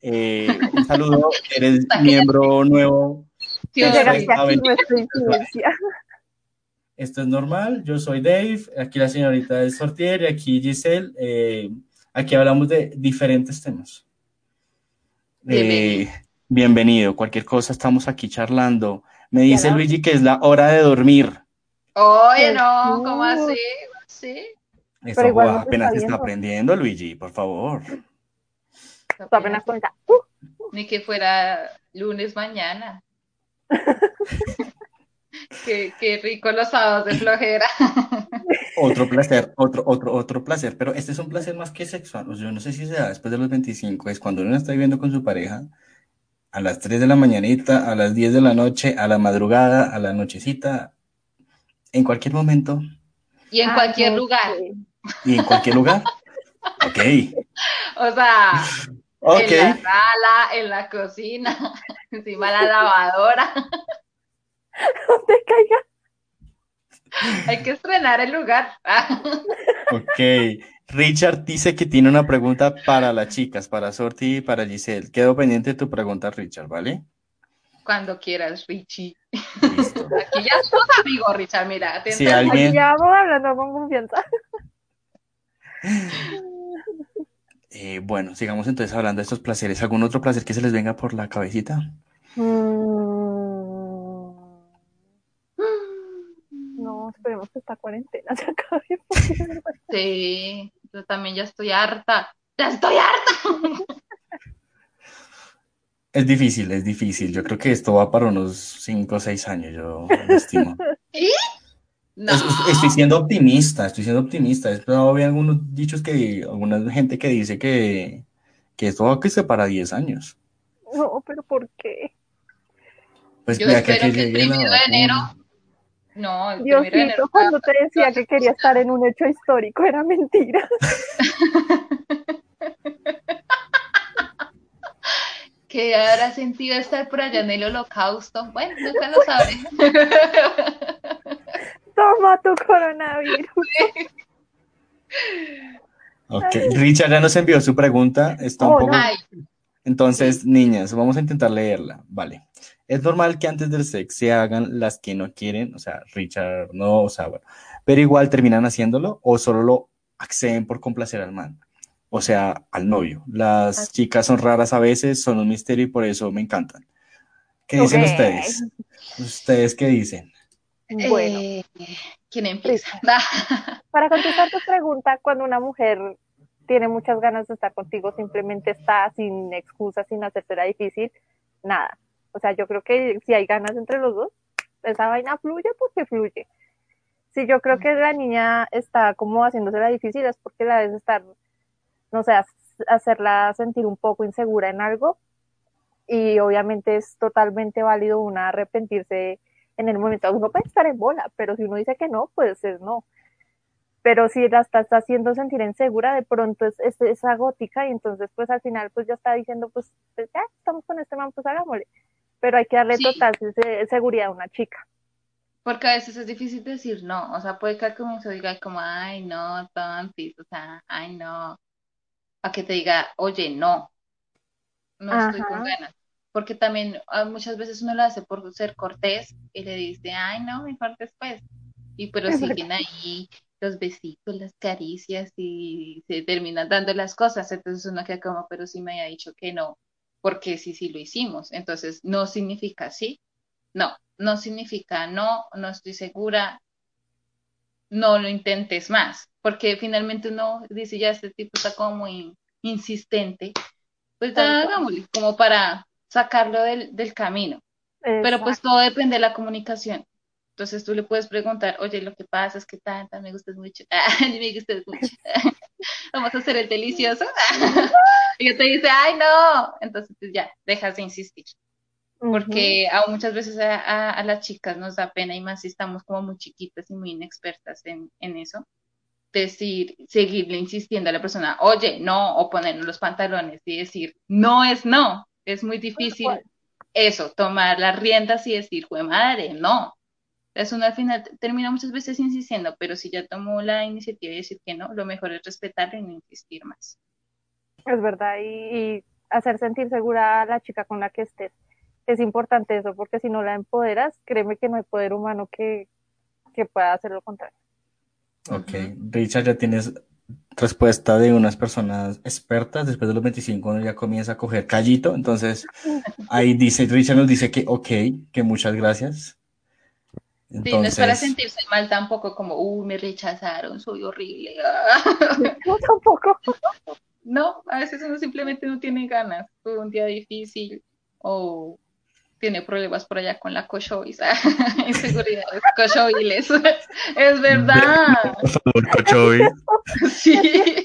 eh, un saludo. Eres miembro nuevo. Aquí nuestra influencia. Esto es normal. Yo soy Dave. Aquí la señorita es Sortier y aquí Giselle. eh, aquí hablamos de diferentes temas. Bienvenido. Eh, bienvenido. Cualquier cosa, estamos aquí charlando. Me dice. Luigi que es la hora de dormir. Oye, no, ¿cómo así? ¿Sí? Eso Pero igual está apenas está viendo. aprendiendo, Luigi, por favor. Apenas cuenta. Uh, Ni que fuera lunes mañana. qué, qué rico los sábados de flojera. Otro placer, otro, otro, otro placer, pero este es un placer más que sexual. O sea, yo no sé si se da después de los 25, es cuando uno está viviendo con su pareja a las 3 de la mañanita, a las 10 de la noche, a la madrugada, a la nochecita, en cualquier momento Y en ah, cualquier lugar. y en cualquier lugar. Ok, O sea, ok. en la sala, en la cocina, encima de la lavadora. Donde caiga. Hay que estrenar el lugar. Ok. Richard dice que tiene una pregunta para las chicas, para Sorti y para Giselle. Quedo pendiente de tu pregunta, Richard, ¿vale? Cuando quieras, Richie. Aquí ya somos amigos, Richard, mira. te Si alguien- Aquí ya vamos hablando con confianza. Eh, bueno, sigamos entonces hablando de estos placeres. ¿Algún otro placer que se les venga por la cabecita? Mm, No, esperemos que esta cuarentena se acabe. Sí, yo también ya estoy harta. ¡Ya estoy harta! Es difícil, es difícil. Yo creo que esto va para unos 5 o 6 años, yo estimo. No. Es- es- Estoy siendo optimista, estoy siendo optimista. He escuchado algunos dichos que, alguna gente que dice que, que esto va a que se para 10 años. No, pero ¿por qué? Pues Yo ya que, espero que que el la primero de enero- vacuna. No, el primero de Diosito, enero. cuando te decía que quería estar en un hecho histórico, era mentira. ¿Qué habrá sentido estar por allá en el holocausto? Bueno, nunca lo sabré. Toma tu coronavirus. Ok, Richard ya nos envió su pregunta. Está un Oh, poco. no. Entonces, niñas, vamos a intentar leerla. Vale. Es normal que antes del sex se hagan las que no quieren, o sea, Richard no, o sea, bueno, pero igual terminan haciéndolo o solo lo acceden por complacer al man, o sea, al novio. Las chicas son raras a veces, son un misterio y por eso me encantan. ¿Qué dicen ustedes? ¿Ustedes qué dicen? Bueno, eh, ¿quién empieza? para contestar tu pregunta, cuando una mujer tiene muchas ganas de estar contigo, simplemente está sin excusas, sin hacérsela difícil, nada. O sea, yo creo que si hay ganas entre los dos, esa vaina fluye porque fluye. Si yo creo que la niña está como haciéndosela difícil es porque la debes estar, no sé, ha- hacerla sentir un poco insegura en algo y obviamente es totalmente válido una arrepentirse en el momento. Uno puede estar en bola, pero si uno dice que no, pues es no. Pero si la está, está haciendo sentir insegura, de pronto es, es esa gótica y entonces pues al final pues ya está diciendo pues, pues, ya estamos con este man, pues hagámosle. Pero hay que darle Sí. total se- seguridad a una chica. Porque a veces es difícil decir no, o sea, puede que al comienzo diga como, ay, no, tontis, o sea, ay, no, a que te diga, oye, no, no estoy con ganas. Porque también ah, muchas veces uno lo hace por ser cortés y le dice, ay, no, mejor después. Y pero Es siguen ahí los besitos, las caricias y se terminan dando las cosas. Entonces uno queda como, pero sí me había dicho que no, porque sí, sí lo hicimos. Entonces no significa sí, no, no significa no, no estoy segura, no lo intentes más, porque finalmente uno dice, ya este tipo está como muy insistente, pues ya hagámosle, como para sacarlo del, del camino. Pero pues todo depende de la comunicación. Entonces tú le puedes preguntar, oye, lo que pasa es que tanta me gustas mucho, ah, me gustas mucho, vamos a hacer el delicioso. y yo te dice, ay, no. Entonces pues, ya, dejas de insistir porque aún muchas veces a, a- a las chicas nos da pena y más si estamos como muy chiquitas y muy inexpertas en, en eso, decir, seguirle insistiendo a la persona, oye, no, o ponernos los pantalones y decir, no es no, es muy difícil eso, tomar las riendas y decir, fue madre, no. Entonces uno al final termina muchas veces insistiendo, pero si ya tomó la iniciativa de decir que no, lo mejor es respetarlo y no insistir más. Es verdad, y, y hacer sentir segura a la chica con la que estés. Es importante eso, porque si no la empoderas, créeme que no hay poder humano que, que pueda hacer lo contrario. Ok. Richard, ya tienes respuesta de unas personas expertas. Después de los 25 uno ya comienza a coger callito. Entonces, ahí dice, Richard nos dice que ok, que muchas gracias. Sí, no es para Entonces, sentirse mal tampoco como, uy, me rechazaron, soy horrible. Yo tampoco. No, a veces uno simplemente no tiene ganas, tuvo un día difícil o tiene problemas por allá con la cochois, inseguridades cochoiles. Es verdad, por favor, sí.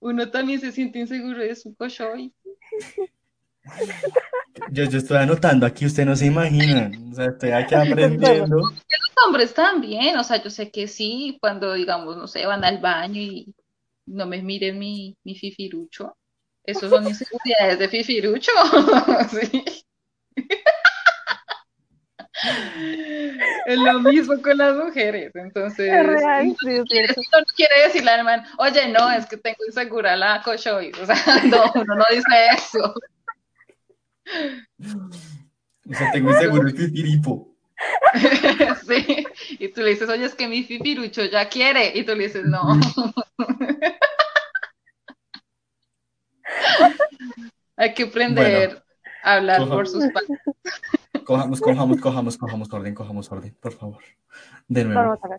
Uno también se siente inseguro de su cochois. Yo, yo estoy anotando aquí, usted no se imagina. O sea, estoy aquí aprendiendo. Los hombres también, o sea, yo sé que sí, cuando digamos, no sé, van al baño y no me miren mi, mi fifirucho. Esos son inseguridades de fifirucho. Sí. Es lo mismo con las mujeres, entonces Es real, sí, es quiere, no quiere decirle al man, oye, no, es que tengo insegura la cochois, o sea, no, uno no dice eso. O sea, tengo seguro el pipiripo. sí, y tú le dices, oye, es que mi pipirucho ya quiere, y tú le dices, no. Hay que aprender a hablar por sus padres. Cojamos, cojamos, cojamos, cojamos orden, cojamos orden, por favor. De nuevo. A la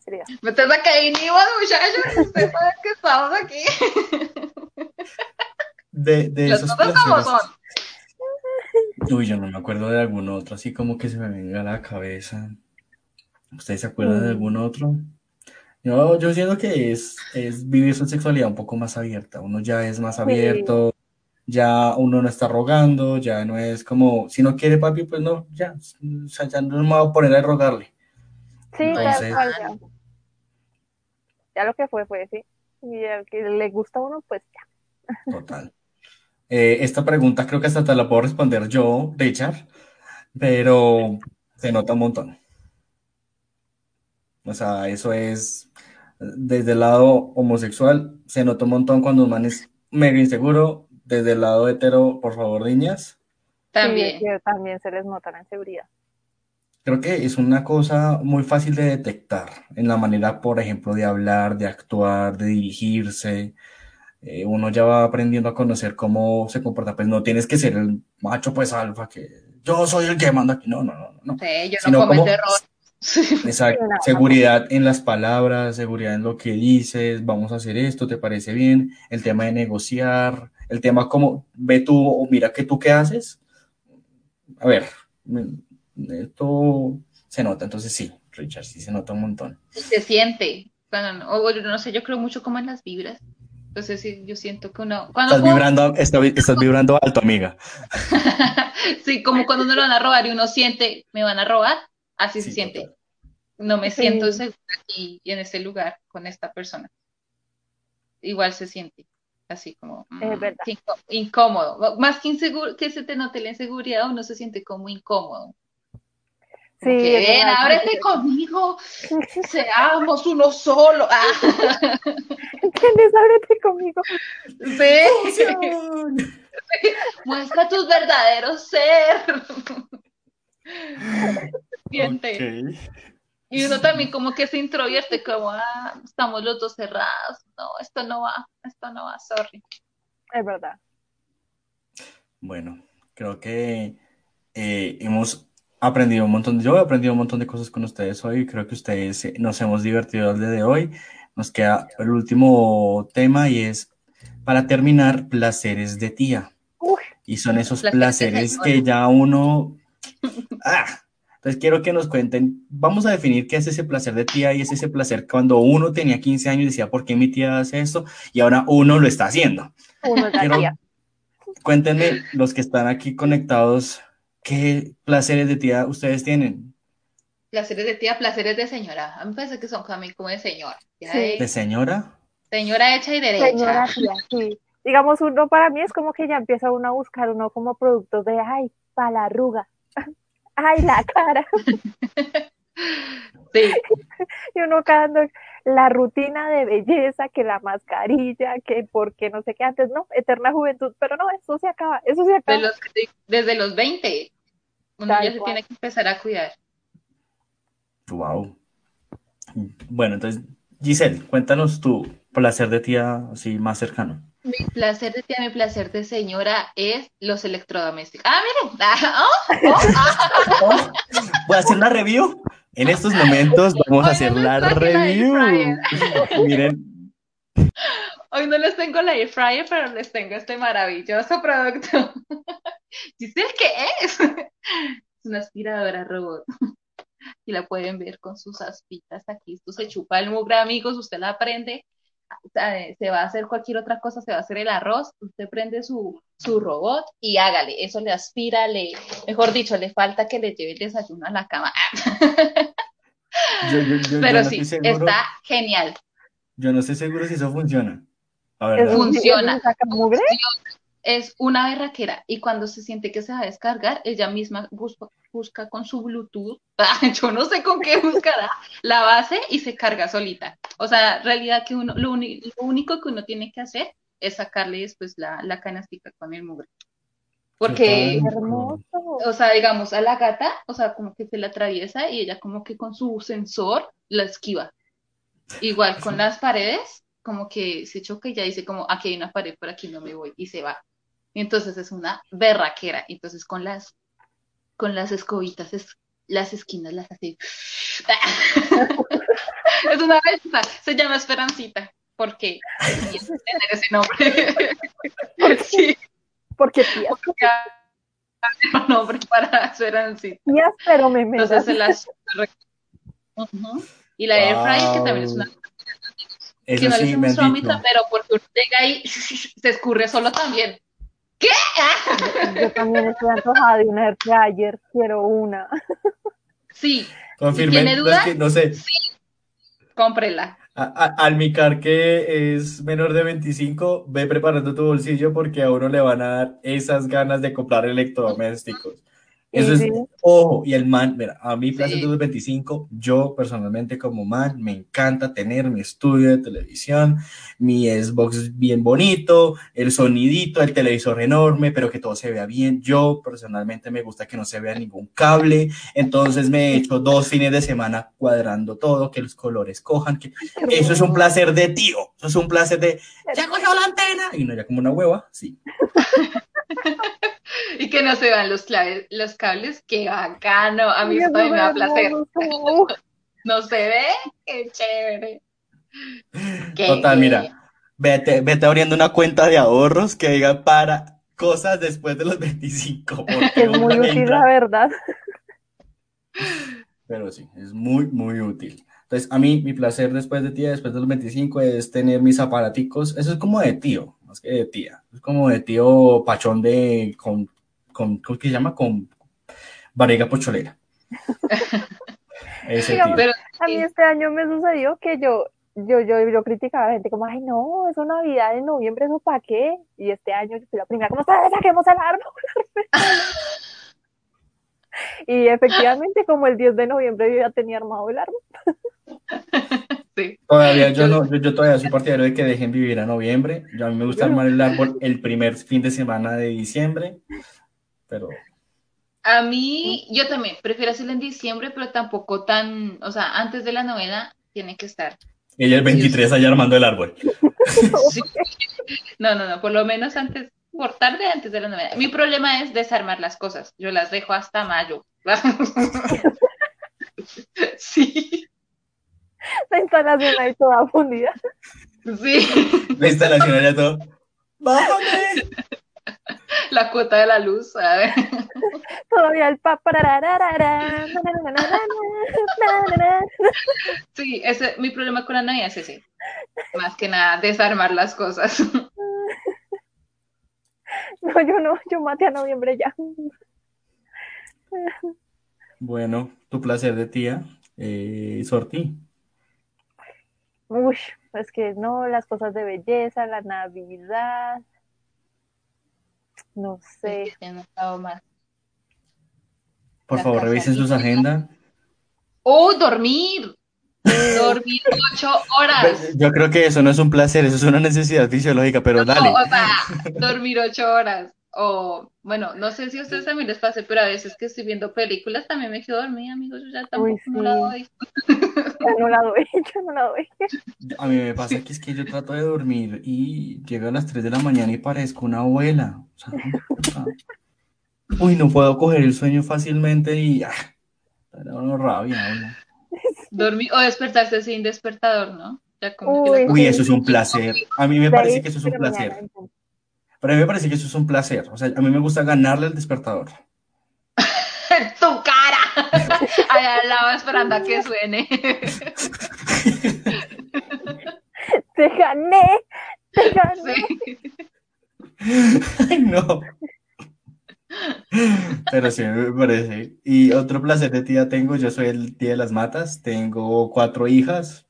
muchachos, ustedes saben que estamos aquí. De, de esos placeres. Uy, yo no me acuerdo de algún otro, así como que se me venga a la cabeza. ¿Ustedes se acuerdan de Mm. algún otro? Yo, yo siento que es, es vivir su sexualidad un poco más abierta. Uno ya es más abierto, ya uno no está rogando, ya no es como, si no quiere papi, pues no, ya. O sea, ya no me voy a poner a rogarle. Sí, Entonces- ya. Ya lo que fue, fue, sí. Y al que le gusta a uno, pues ya. Total. Eh, esta pregunta creo que hasta te la puedo responder yo, Richard, pero se nota un montón. O sea, eso es desde el lado homosexual, se nota un montón cuando un man es mega inseguro. Desde el lado hetero, por favor, niñas. También. Sí, también se les nota la inseguridad. Creo que es una cosa muy fácil de detectar en la manera, por ejemplo, de hablar, de actuar, de dirigirse. Eh, uno ya va aprendiendo a conocer cómo se comporta. Pues no tienes que ser el macho, pues alfa, que yo soy el que manda aquí. No, no, no, no. Sí, yo Sino no cometo como- errores. Exacto. No, Seguridad en las palabras, seguridad en lo que dices, vamos a hacer esto, ¿te parece bien? El tema de negociar, el tema como, ve tú o mira que tú qué haces. A ver, esto se nota, entonces sí, Richard, sí se nota un montón. se siente. Cuando, no- o bueno, no sé, yo creo mucho como en las vibras. Entonces, sí, yo siento que uno. Cuando Estás uno- vibrando, estás, estás vibrando alto, amiga. sí, como cuando uno lo van a robar y uno siente, me van a robar, así se siente. total. No me Sí. siento segura aquí en este lugar con esta persona. Igual se siente. Así como mm, Es verdad. inco- incómodo. Más que inseguro, que se te note la inseguridad, uno se siente como incómodo. Sí, Como que, ven, ábrete conmigo, seamos uno solo. Ah, ¿Entiendes? Ábrete conmigo. sí. Muestra tus verdaderos ser. Siente. Y uno también como que se introvierte, como, ah, estamos los dos cerrados. No, esto no va, esto no va, sorry. Es verdad. Bueno, creo que eh, hemos aprendido un montón, yo he aprendido un montón de cosas con ustedes hoy, creo que ustedes eh, nos hemos divertido el día de hoy. Nos queda el último tema y es, para terminar, placeres de tía. Y son esos Placeres placeres que ya uno... Ah, entonces quiero que nos cuenten, vamos a definir qué es ese placer de tía y es ese placer cuando uno tenía 15 años y decía, ¿por qué mi tía hace esto? Y ahora uno lo está haciendo. Uno Quiero- tía. Cuéntenme, los que están aquí conectados, ¿qué placeres de tía ustedes tienen? Placeres de tía, placeres de señora. A mí me parece que son como de señora. Sí. de ¿De señora? señora hecha y derecha. Señora tía, sí. Digamos, uno para mí es como que ya empieza uno a buscar uno como productos de, ay, para la arruga, ay, la cara. Sí, Y uno cada ando- la rutina de belleza, que la mascarilla, que porque no sé qué antes, no, eterna juventud, pero no, eso se acaba, eso se acaba. los, de- desde los 20 uno Tal ya se cual. tiene que empezar a cuidar. Wow. Bueno, entonces, Giselle, cuéntanos tu placer de tía así más cercano. Mi placer de tía, mi placer de señora es los electrodomésticos. Ah, miren. Ah, oh, oh, ah. Voy a hacer una review. En estos momentos vamos a hacer no la review. Miren, Hoy no les tengo la air fryer, pero les tengo este maravilloso producto. ¿Dice qué es? Es una aspiradora robot. Y la pueden ver con sus aspitas aquí. Esto se chupa el mugre, amigos. Usted la prende. Se va a hacer cualquier otra cosa, se va a hacer el arroz. Usted prende su, su robot y hágale. Eso le aspira, le, mejor dicho, le falta que le lleve el desayuno a la cama. yo, yo- yo- yo Pero no sí, seguro, está genial. yo no estoy seguro si eso funciona. La sí, Funciona. Es una berraquera y cuando se siente que se va a descargar, ella misma busca, busca con su Bluetooth, yo no sé con qué buscará, la base y se carga solita. O sea, en realidad que uno, lo, uni- lo único que uno tiene que hacer es sacarle después la, la canastica con el mugre. Porque, Hermoso. o sea, digamos, a la gata, o sea, como que se la atraviesa y ella como que con su sensor la esquiva. Igual con las paredes, como que se choca y ya dice como, aquí hay una pared, por aquí no me voy, y se va. Y entonces es una berraquera. Entonces con las, con las escobitas, es- las esquinas las hace. Es una belleza. Se llama Esperancita. porque tenía que tener ese nombre. sí, Porque tías, porque un nombre para Esperancita. tías, pero me Entonces se las. Y la Air Fryer, que también es una que no le sí, han trámite, dicho. pero porque uno llega ahí se escurre solo también. Yo también estoy antojada de una air fryer, quiero una. Sí, Confirmen, ¿Tiene duda? que- no sé, cómprela. a- a- Almicar que es menor de 25, ve preparando tu bolsillo porque a uno le van a dar esas ganas de comprar electrodomésticos. Eso es, ojo, y el man, mira, a mí Plaza Sí. 25, yo personalmente como man, me encanta tener mi estudio de televisión, mi Xbox bien bonito, el sonidito, el televisor enorme, pero que todo se vea bien. Yo personalmente me gusta que no se vea ningún cable, entonces me he hecho dos fines de semana cuadrando todo, que los colores cojan, que eso es un placer de tío, eso es un placer de, ya cogió la antena, y no ya como una hueva, sí. Y que no se vean los, claves, los cables, qué bacano. A mí eso me da placer. No se ve, qué chévere. Qué- Total, mira, vete, vete abriendo una cuenta de ahorros que diga para cosas después de los 25, porque Es muy útil, entra- la verdad. pero sí, es muy, muy útil. Entonces, a mí, mi placer después de tía, después de los 25, es tener mis aparaticos. Eso es como de tío, más que de tía. Es como de tío pachón de, con, con, ¿cómo que se llama? Con barriga pocholera. Ese Digamos, tío. Pero A mí este año me sucedió que yo, yo, yo, yo criticaba a la gente como, ay no, eso Navidad en noviembre, ¿eso para qué? Y este año yo fui la primera, como, "¿Sabes? saquemos el árbol. Y efectivamente, como el 10 de noviembre yo ya tenía armado el árbol. Todavía yo no, yo, yo todavía soy partidario de que dejen vivir a noviembre. Yo, a mí me gusta armar el árbol el primer fin de semana de diciembre, pero a mí, yo también prefiero hacerlo en diciembre, pero tampoco tan, o sea, antes de la novena tiene que estar. ella el 23 allá armando el árbol. Sí. No, no, no, por lo menos antes, por tarde antes de la novena. Mi problema es desarmar las cosas. Yo las dejo hasta mayo. Sí, La instalación ahí toda fundida. sí, La instalación allá todo. ¡Bájame! la cuota de la luz. A ver. Todavía el pa Sí, ese, mi problema con la Navidad es ese. Más que nada, desarmar las cosas. No, yo no, yo maté a noviembre ya. Bueno, tu placer de tía, eh, Sorti. Uy, es que no, las cosas de belleza, la Navidad. No sé. No. Por La favor, revisen sus agendas. ¡Oh, dormir! Dormir ocho horas. Yo creo que eso no es un placer, eso es una necesidad fisiológica, pero No, dale. dormir ocho horas. O, bueno, no sé si a ustedes también les pase, pero a veces que estoy viendo películas también me quedo dormida, amigos. Yo ya tampoco Uy, no la sí. doy. Ya no la doy, ya no la doy. A mí me pasa que es que yo trato de dormir y llego a las 3 de la mañana y parezco una abuela. O sea, puta. uy, no puedo coger el sueño fácilmente y ah, me da una rabia. hola. Dormir o despertarse sin despertador, ¿no? Ya como que Uy, las Uy, cosas- eso es un placer. A mí me parece que eso es un la placer. mañana. Pero a mí me parece que eso es un placer. O sea, a mí me gusta ganarle al despertador. ¡Tu cara! Allá al lado esperando a que suene. Te gané, te gané. Sí. Ay, no. Pero sí, me parece. Y otro placer de tía tengo, yo soy el tía de las matas, tengo cuatro hijas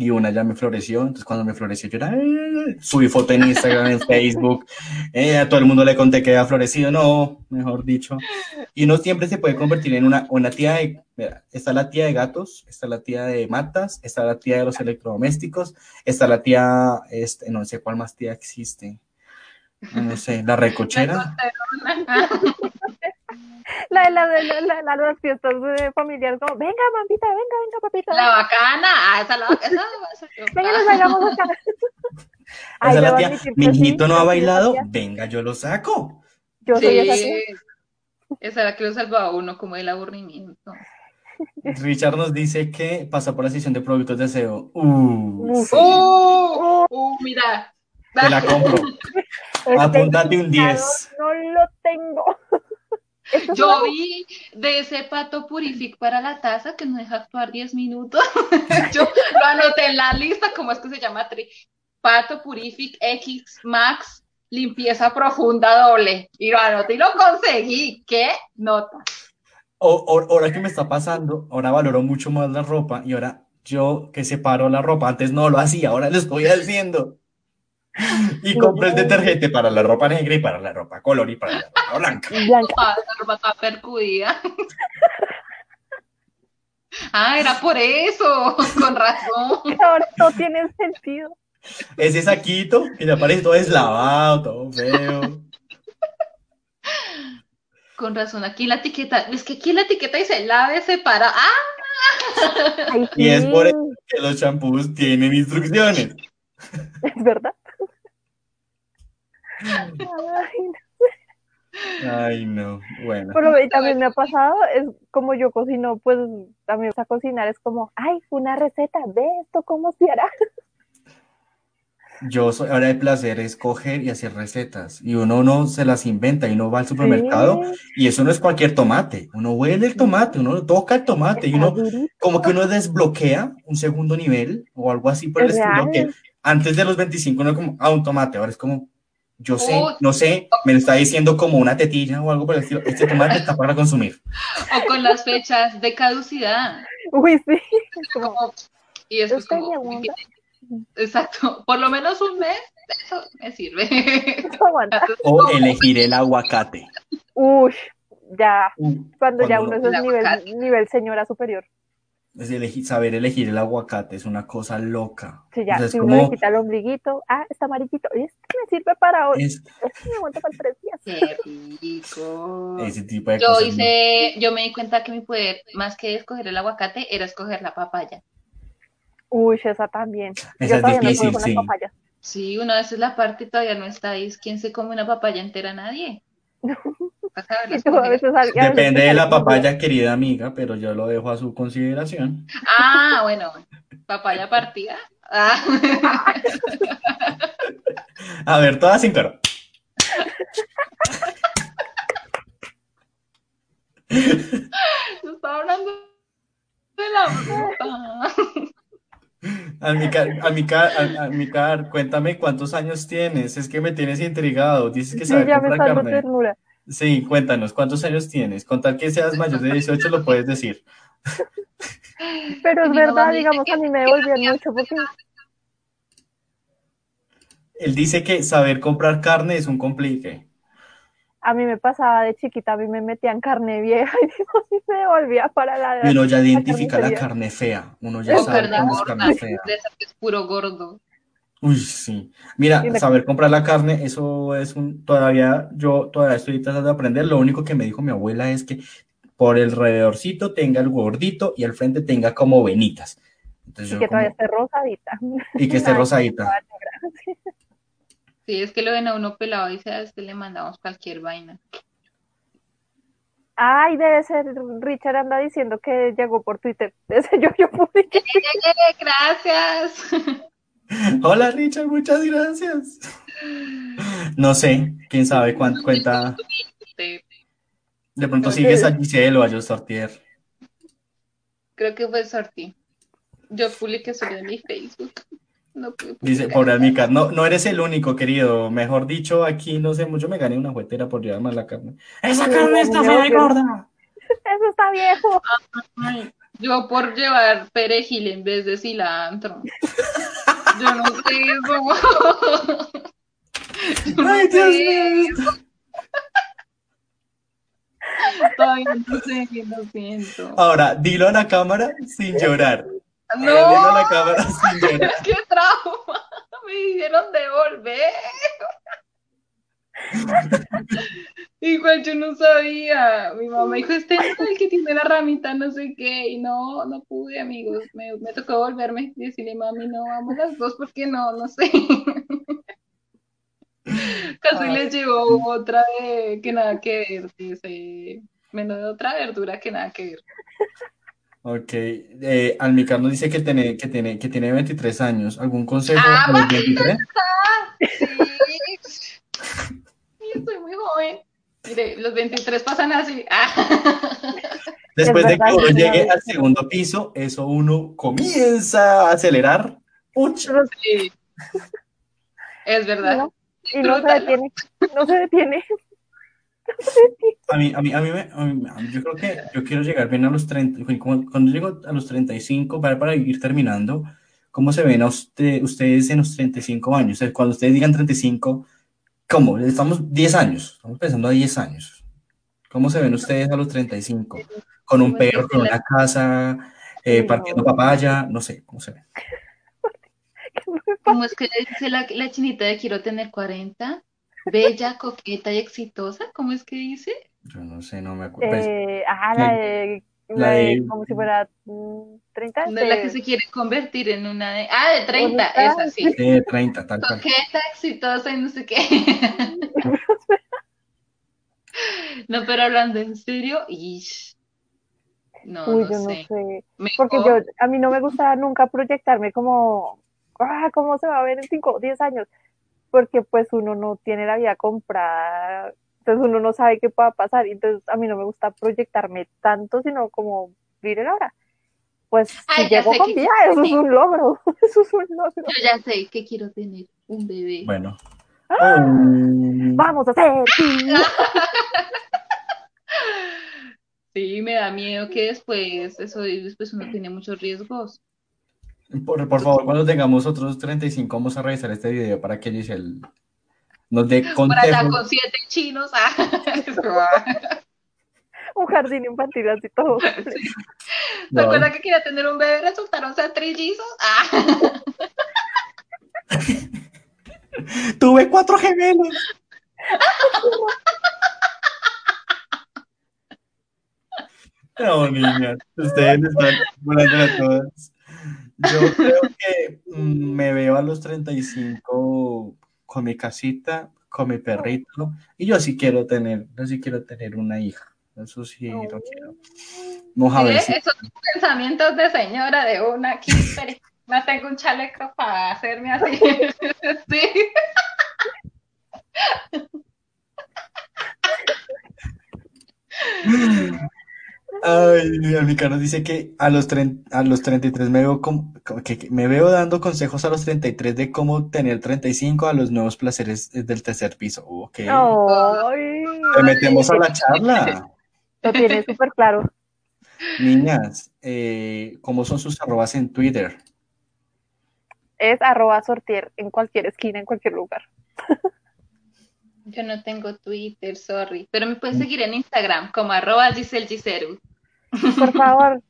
y una ya me floreció, entonces cuando me floreció yo era, "Eh", subí foto en Instagram, en Facebook, eh, a todo el mundo le conté que había florecido, no, mejor dicho. Y uno siempre se puede convertir en una, una tía de, mira, está la tía de gatos, está la tía de matas, está la tía de los electrodomésticos, está la tía, este, no sé cuál más tía existe. No sé, la recochera. La de la, la, la, la, la- las fiestas de familiares, como, venga, mamita, venga, venga, papita. La bacana. Ah, esa la esa- Venga, nos bailamos acá. Ahí Esa es la tía, mi sí, hijito no ha bailado, venga, yo lo saco. Yo soy esa Sí. tía. Esa era que lo salvaba a uno como del aburrimiento. Richard nos dice que pasa por la sesión de productos de aseo. Uh, sí, ¡Uh! ¡Uh! Mira. te la compro. Este Apúntate un picado 10. No lo tengo. Yo vi de ese pato Purific para la taza que no deja actuar 10 minutos. Yo lo anoté en la lista, ¿cómo es que se llama? Tri- Pato Purific X Max limpieza profunda doble. Y lo anoté y lo conseguí. ¿Qué nota? O- o- ahora que me está pasando, ahora valoro mucho más la ropa y ahora yo que separo la ropa, antes no lo hacía, ahora lo estoy haciendo. Y compré el detergente para la ropa negra y para la ropa color y para la ropa blanca. Blanca. Ah, La ropa está percudida. Ah, era por eso, con razón. Ahora no tiene sentido. Ese saquito que ya parece todo deslavado, todo feo. Con razón, aquí la etiqueta, es que aquí la etiqueta dice lave separa. ¡Ah! Ay, Y es por eso que los champús tienen instrucciones. Es verdad. Ay, Ay, no. Bueno. Pero y también me ha pasado, es como yo cocino, pues también a cocinar, es como, ay, una receta, ve esto cómo se hará. Yo soy, ahora el placer es coger y hacer recetas. Y uno no se las inventa y uno va al supermercado Sí, y eso no es cualquier tomate. Uno huele el tomate, uno toca el tomate y uno como que uno desbloquea un segundo nivel o algo así por el Es estilo que antes de los 25 uno como, ah, un tomate, ahora es como, yo sé, Uy. no sé, me lo está diciendo como una tetilla o algo por el estilo. Este tomate está para consumir. O con las fechas de caducidad. Uy, sí. Es como, Como- y después Usted como, me aguanta. exacto, por lo menos un mes, eso me sirve. O elegir el aguacate. Uy, ya, Uh, cuando ya uno no- es El nivel, aguacate. nivel señora superior. Es elegir, saber elegir el aguacate es una cosa loca. Sí, ya, O sea, es si uno le quita el ombliguito, ah, está amarillito, y este me sirve para hoy, es este me aguanta para tres días. Qué rico. ese tipo de Yo cosas. ¿no? hice, yo me di cuenta que mi poder, más que escoger el aguacate, era escoger la papaya. Uy, esa también. Esa Yo es todavía no puedo difícil, con sí. las papayas. Sí, una vez es la parte y todavía no está ahí. ¿Quién se come una papaya entera? Nadie. Depende de la papaya, querida amiga, pero yo lo dejo a su consideración. Ah, bueno, papaya partida. Ah. A ver, todas sin pero. Estaba hablando de la fruta. Almicar, Almicar, Al- Almicar, cuéntame cuántos años tienes. Es que me tienes intrigado. Dices que Sí, sabes ya me comprar está carne. ternura. Sí, cuéntanos, ¿cuántos años tienes? Con tal que seas mayor de 18 lo puedes decir. Pero es verdad, digamos, que- a mí me devolvían mucho porque Él dice que saber comprar carne es un complique. a mí me pasaba de chiquita, a mí me metían carne vieja y digo, sí me devolvía para la... Y uno ya identifica la carne fea. Uno ya O sabe es gorda, carne fea. de esa que es puro gordo. Uy, sí. Mira, Y me- saber comprar la carne, eso es un, todavía, yo todavía estoy tratando de aprender. Lo único que me dijo mi abuela es que por el alrededorcito tenga el gordito y al frente tenga como venitas. Entonces Y yo que todavía como- esté rosadita. y que esté rosadita. Sí, es que lo ven a uno pelado y a este le mandamos cualquier vaina. Ay, debe ser, Richard anda diciendo que llegó por Twitter. Ese yo, yo publiqué. ¡Eh, gracias! Hola Richard, muchas gracias. No sé, quién sabe cuánto cuenta. De pronto sigues a Giselle o a Joe Sortier. Creo que fue Sorti. Yo publiqué solo en mi Facebook. No Dice, pobre amiga, no, no eres el único, querido. Mejor dicho, aquí no sé mucho, me gané una juetera por llevar más la carne. ¡Esa Sí, carne está fea y yo- gorda! Eso está viejo. Ay, Yo por llevar perejil en vez de cilantro. Yo no sé eso. Yo no ¡Ay, Dios mío! Todavía no sé, lo siento. Ahora, dilo a la cámara sin llorar. Ahora, Dilo a No, la cámara sin llorar. qué trauma. Me hicieron devolver. Igual yo no sabía. Mi mamá dijo, este es el que tiene la ramita, no sé qué. Y no, no pude, amigos. Me, me tocó volverme y decirle, mami, no, vamos las dos porque no, no sé. Casi le llevó otra de que nada que ver. Dice, menos de otra verdura que nada que ver. Ok, eh, Almicar nos dice que tiene, que, tiene, que tiene 23 años. ¿Algún consejo Ah, a los mamita, 23? Sí. Yo soy muy joven. Mire, los 23 pasan así. Ah. Después Es de que uno llegue al segundo piso, eso uno comienza a acelerar. Pucha. Sí. Es verdad. ¿no? Y no se detiene, no se detiene. A mí, a mí, a mí, me- a mí- yo creo que yo quiero llegar bien a los 30, cuando, cuando llego a los 35, para, para ir terminando, ¿cómo se ven a usted, ustedes en los 35 años? O sea, cuando ustedes digan 35, ¿cómo? Estamos 10 años, estamos pensando a 10 años. ¿Cómo se ven ustedes a los 35? Con un Pues, perro, con una casa, eh, partiendo papaya, no sé, ¿cómo se ven? ¿Cómo es que le dice la, la chinita de quiero tener 40? Bella, coqueta y exitosa. ¿Cómo es que dice? Yo no sé, no me acuerdo. Pues, Eh, ajá, la de, La de de- como si fuera mm, 30. No es la que de- se quiere convertir en una de. Ah, de 30, Bonita. esa sí. eh, 30, tal cual. Coqueta, exitosa y no sé qué. No, pero hablando en serio, ish. No, Uy, no yo no sé. sé. Mejor- Porque yo, a mí no me gusta nunca proyectarme como, ah, ¿cómo se va a ver en 5 o 10 años? Porque pues uno no tiene la vida comprada, entonces uno no sabe qué pueda pasar. y Entonces a mí no me gusta proyectarme tanto, sino como vivir el ahora. Pues si Ay, ya llego con vida, eso es un logro, eso es un logro. Yo ya sé que quiero tener un bebé. Bueno. ¡Ah! Oh. Vamos a hacer, sí. Sí, me da miedo que después, eso, después uno tiene muchos riesgos. Por, por favor, cuando tengamos otros 35, vamos a revisar este video para que Giselle nos dé Por allá consejos. con siete chinos. ah. un jardín infantil así todo. ¿Se No. acuerda que quería tener un bebé? Resultaron ser trillizos. Ah. Tuve cuatro gemelos. No, niñas, ustedes están volando a todas. Yo creo que mm, me veo a los 35 con mi casita, con mi perrito, y yo sí quiero tener, yo sí quiero tener una hija. Eso sí, lo quiero. Vamos a ¿Sí? ver si Esos pensamientos de señora de una aquí. No tengo un chaleco para hacerme así. Sí. Ay, mi nos dice que a los, tren- a los 33 me veo, como, como que, que me veo dando consejos a los 33 de cómo tener 35 a los nuevos placeres del tercer piso. Ok, Ay, le metemos a la charla. lo tiene súper claro. Niñas, eh, ¿cómo son sus arrobas en Twitter? Es arroba sortier en cualquier esquina, en cualquier lugar. Yo no tengo Twitter, sorry. Pero me puedes seguir en Instagram como arroba Giselle Giseru. Por favor,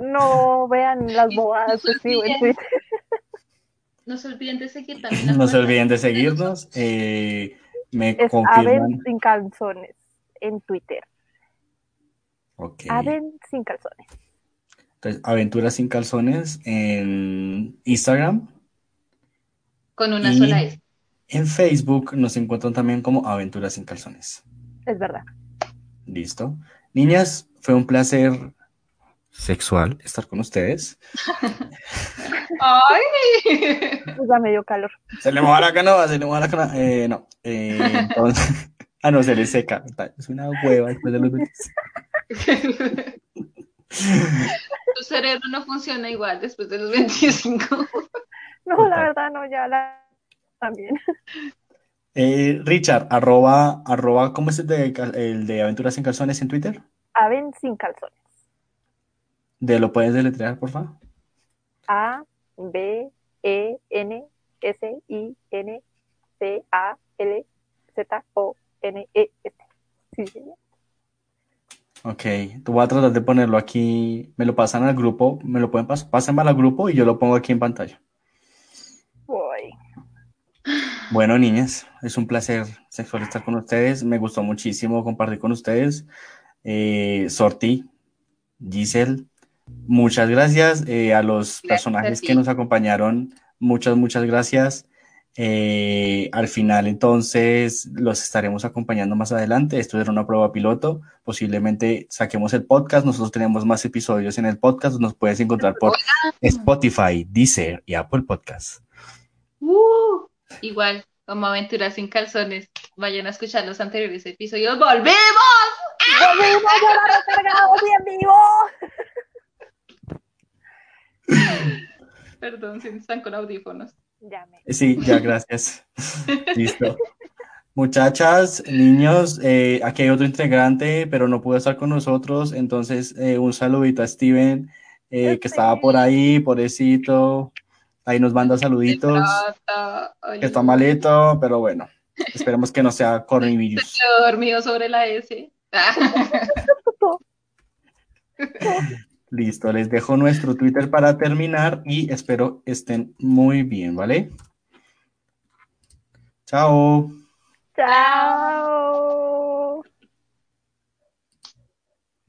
no vean las bobadas que escribo en Twitter. No se olviden de seguir también. No se olviden de seguirnos. eh, me Es confirman. Aven sin calzones en Twitter. Ok. Aven sin calzones. Entonces, Aventuras sin calzones en Instagram. Con una Y- sola S. En Facebook nos encuentran también como Aventuras sin calzones. Es verdad. Listo. Niñas, fue un placer sexual estar con ustedes. ¡Ay! Pues ya me dio calor. Se le moja la canoa, se le moja la canoa. Eh, no. Eh, entonces, ah, no, se le seca. Es una hueva después de los 20. Tu cerebro no funciona igual después de los 25. No, la verdad no, ya la también. Eh, Richard, arroba, arroba, ¿cómo es el de, el de Aventuras sin calzones en Twitter? Aven sin calzones. ¿De lo puedes deletrear, por favor? A B E N S I N C A L Z O N E S. Sí, señor. Ok, tú voy a tratar de ponerlo aquí. Me lo pasan al grupo, me lo pueden pasar, pásenme al grupo y yo lo pongo aquí en pantalla. Voy. Bueno, niñas, es un placer sexual estar con ustedes. Me gustó muchísimo compartir con ustedes. Eh, Sorti, Giselle, muchas gracias. Eh, a los Gracias a personajes que nos acompañaron, muchas, muchas gracias. Eh, al final, entonces, los estaremos acompañando más adelante. Esto era una prueba piloto. Posiblemente saquemos el podcast. Nosotros tenemos más episodios en el podcast. Nos puedes encontrar por Spotify, Deezer y Apple Podcast. Uh, igual, como Aventuras sin calzones. Vayan a escuchar los anteriores episodios. ¡Volvemos! ¡Volvimos a recargados y en vivo! Perdón si están con audífonos. Ya me. Sí, ya, gracias. Listo. Muchachas, niños, eh, aquí hay otro integrante, pero no pudo estar con nosotros. Entonces, eh, un saludito a Steven, eh, que estaba por ahí, pobrecito. Ahí nos manda saluditos. Que está malito, pero bueno, esperemos que no sea coronavirus. Quedó dormido sobre la S. Listo, les dejo nuestro Twitter para terminar y espero estén muy bien, ¿vale? Chao. Chao.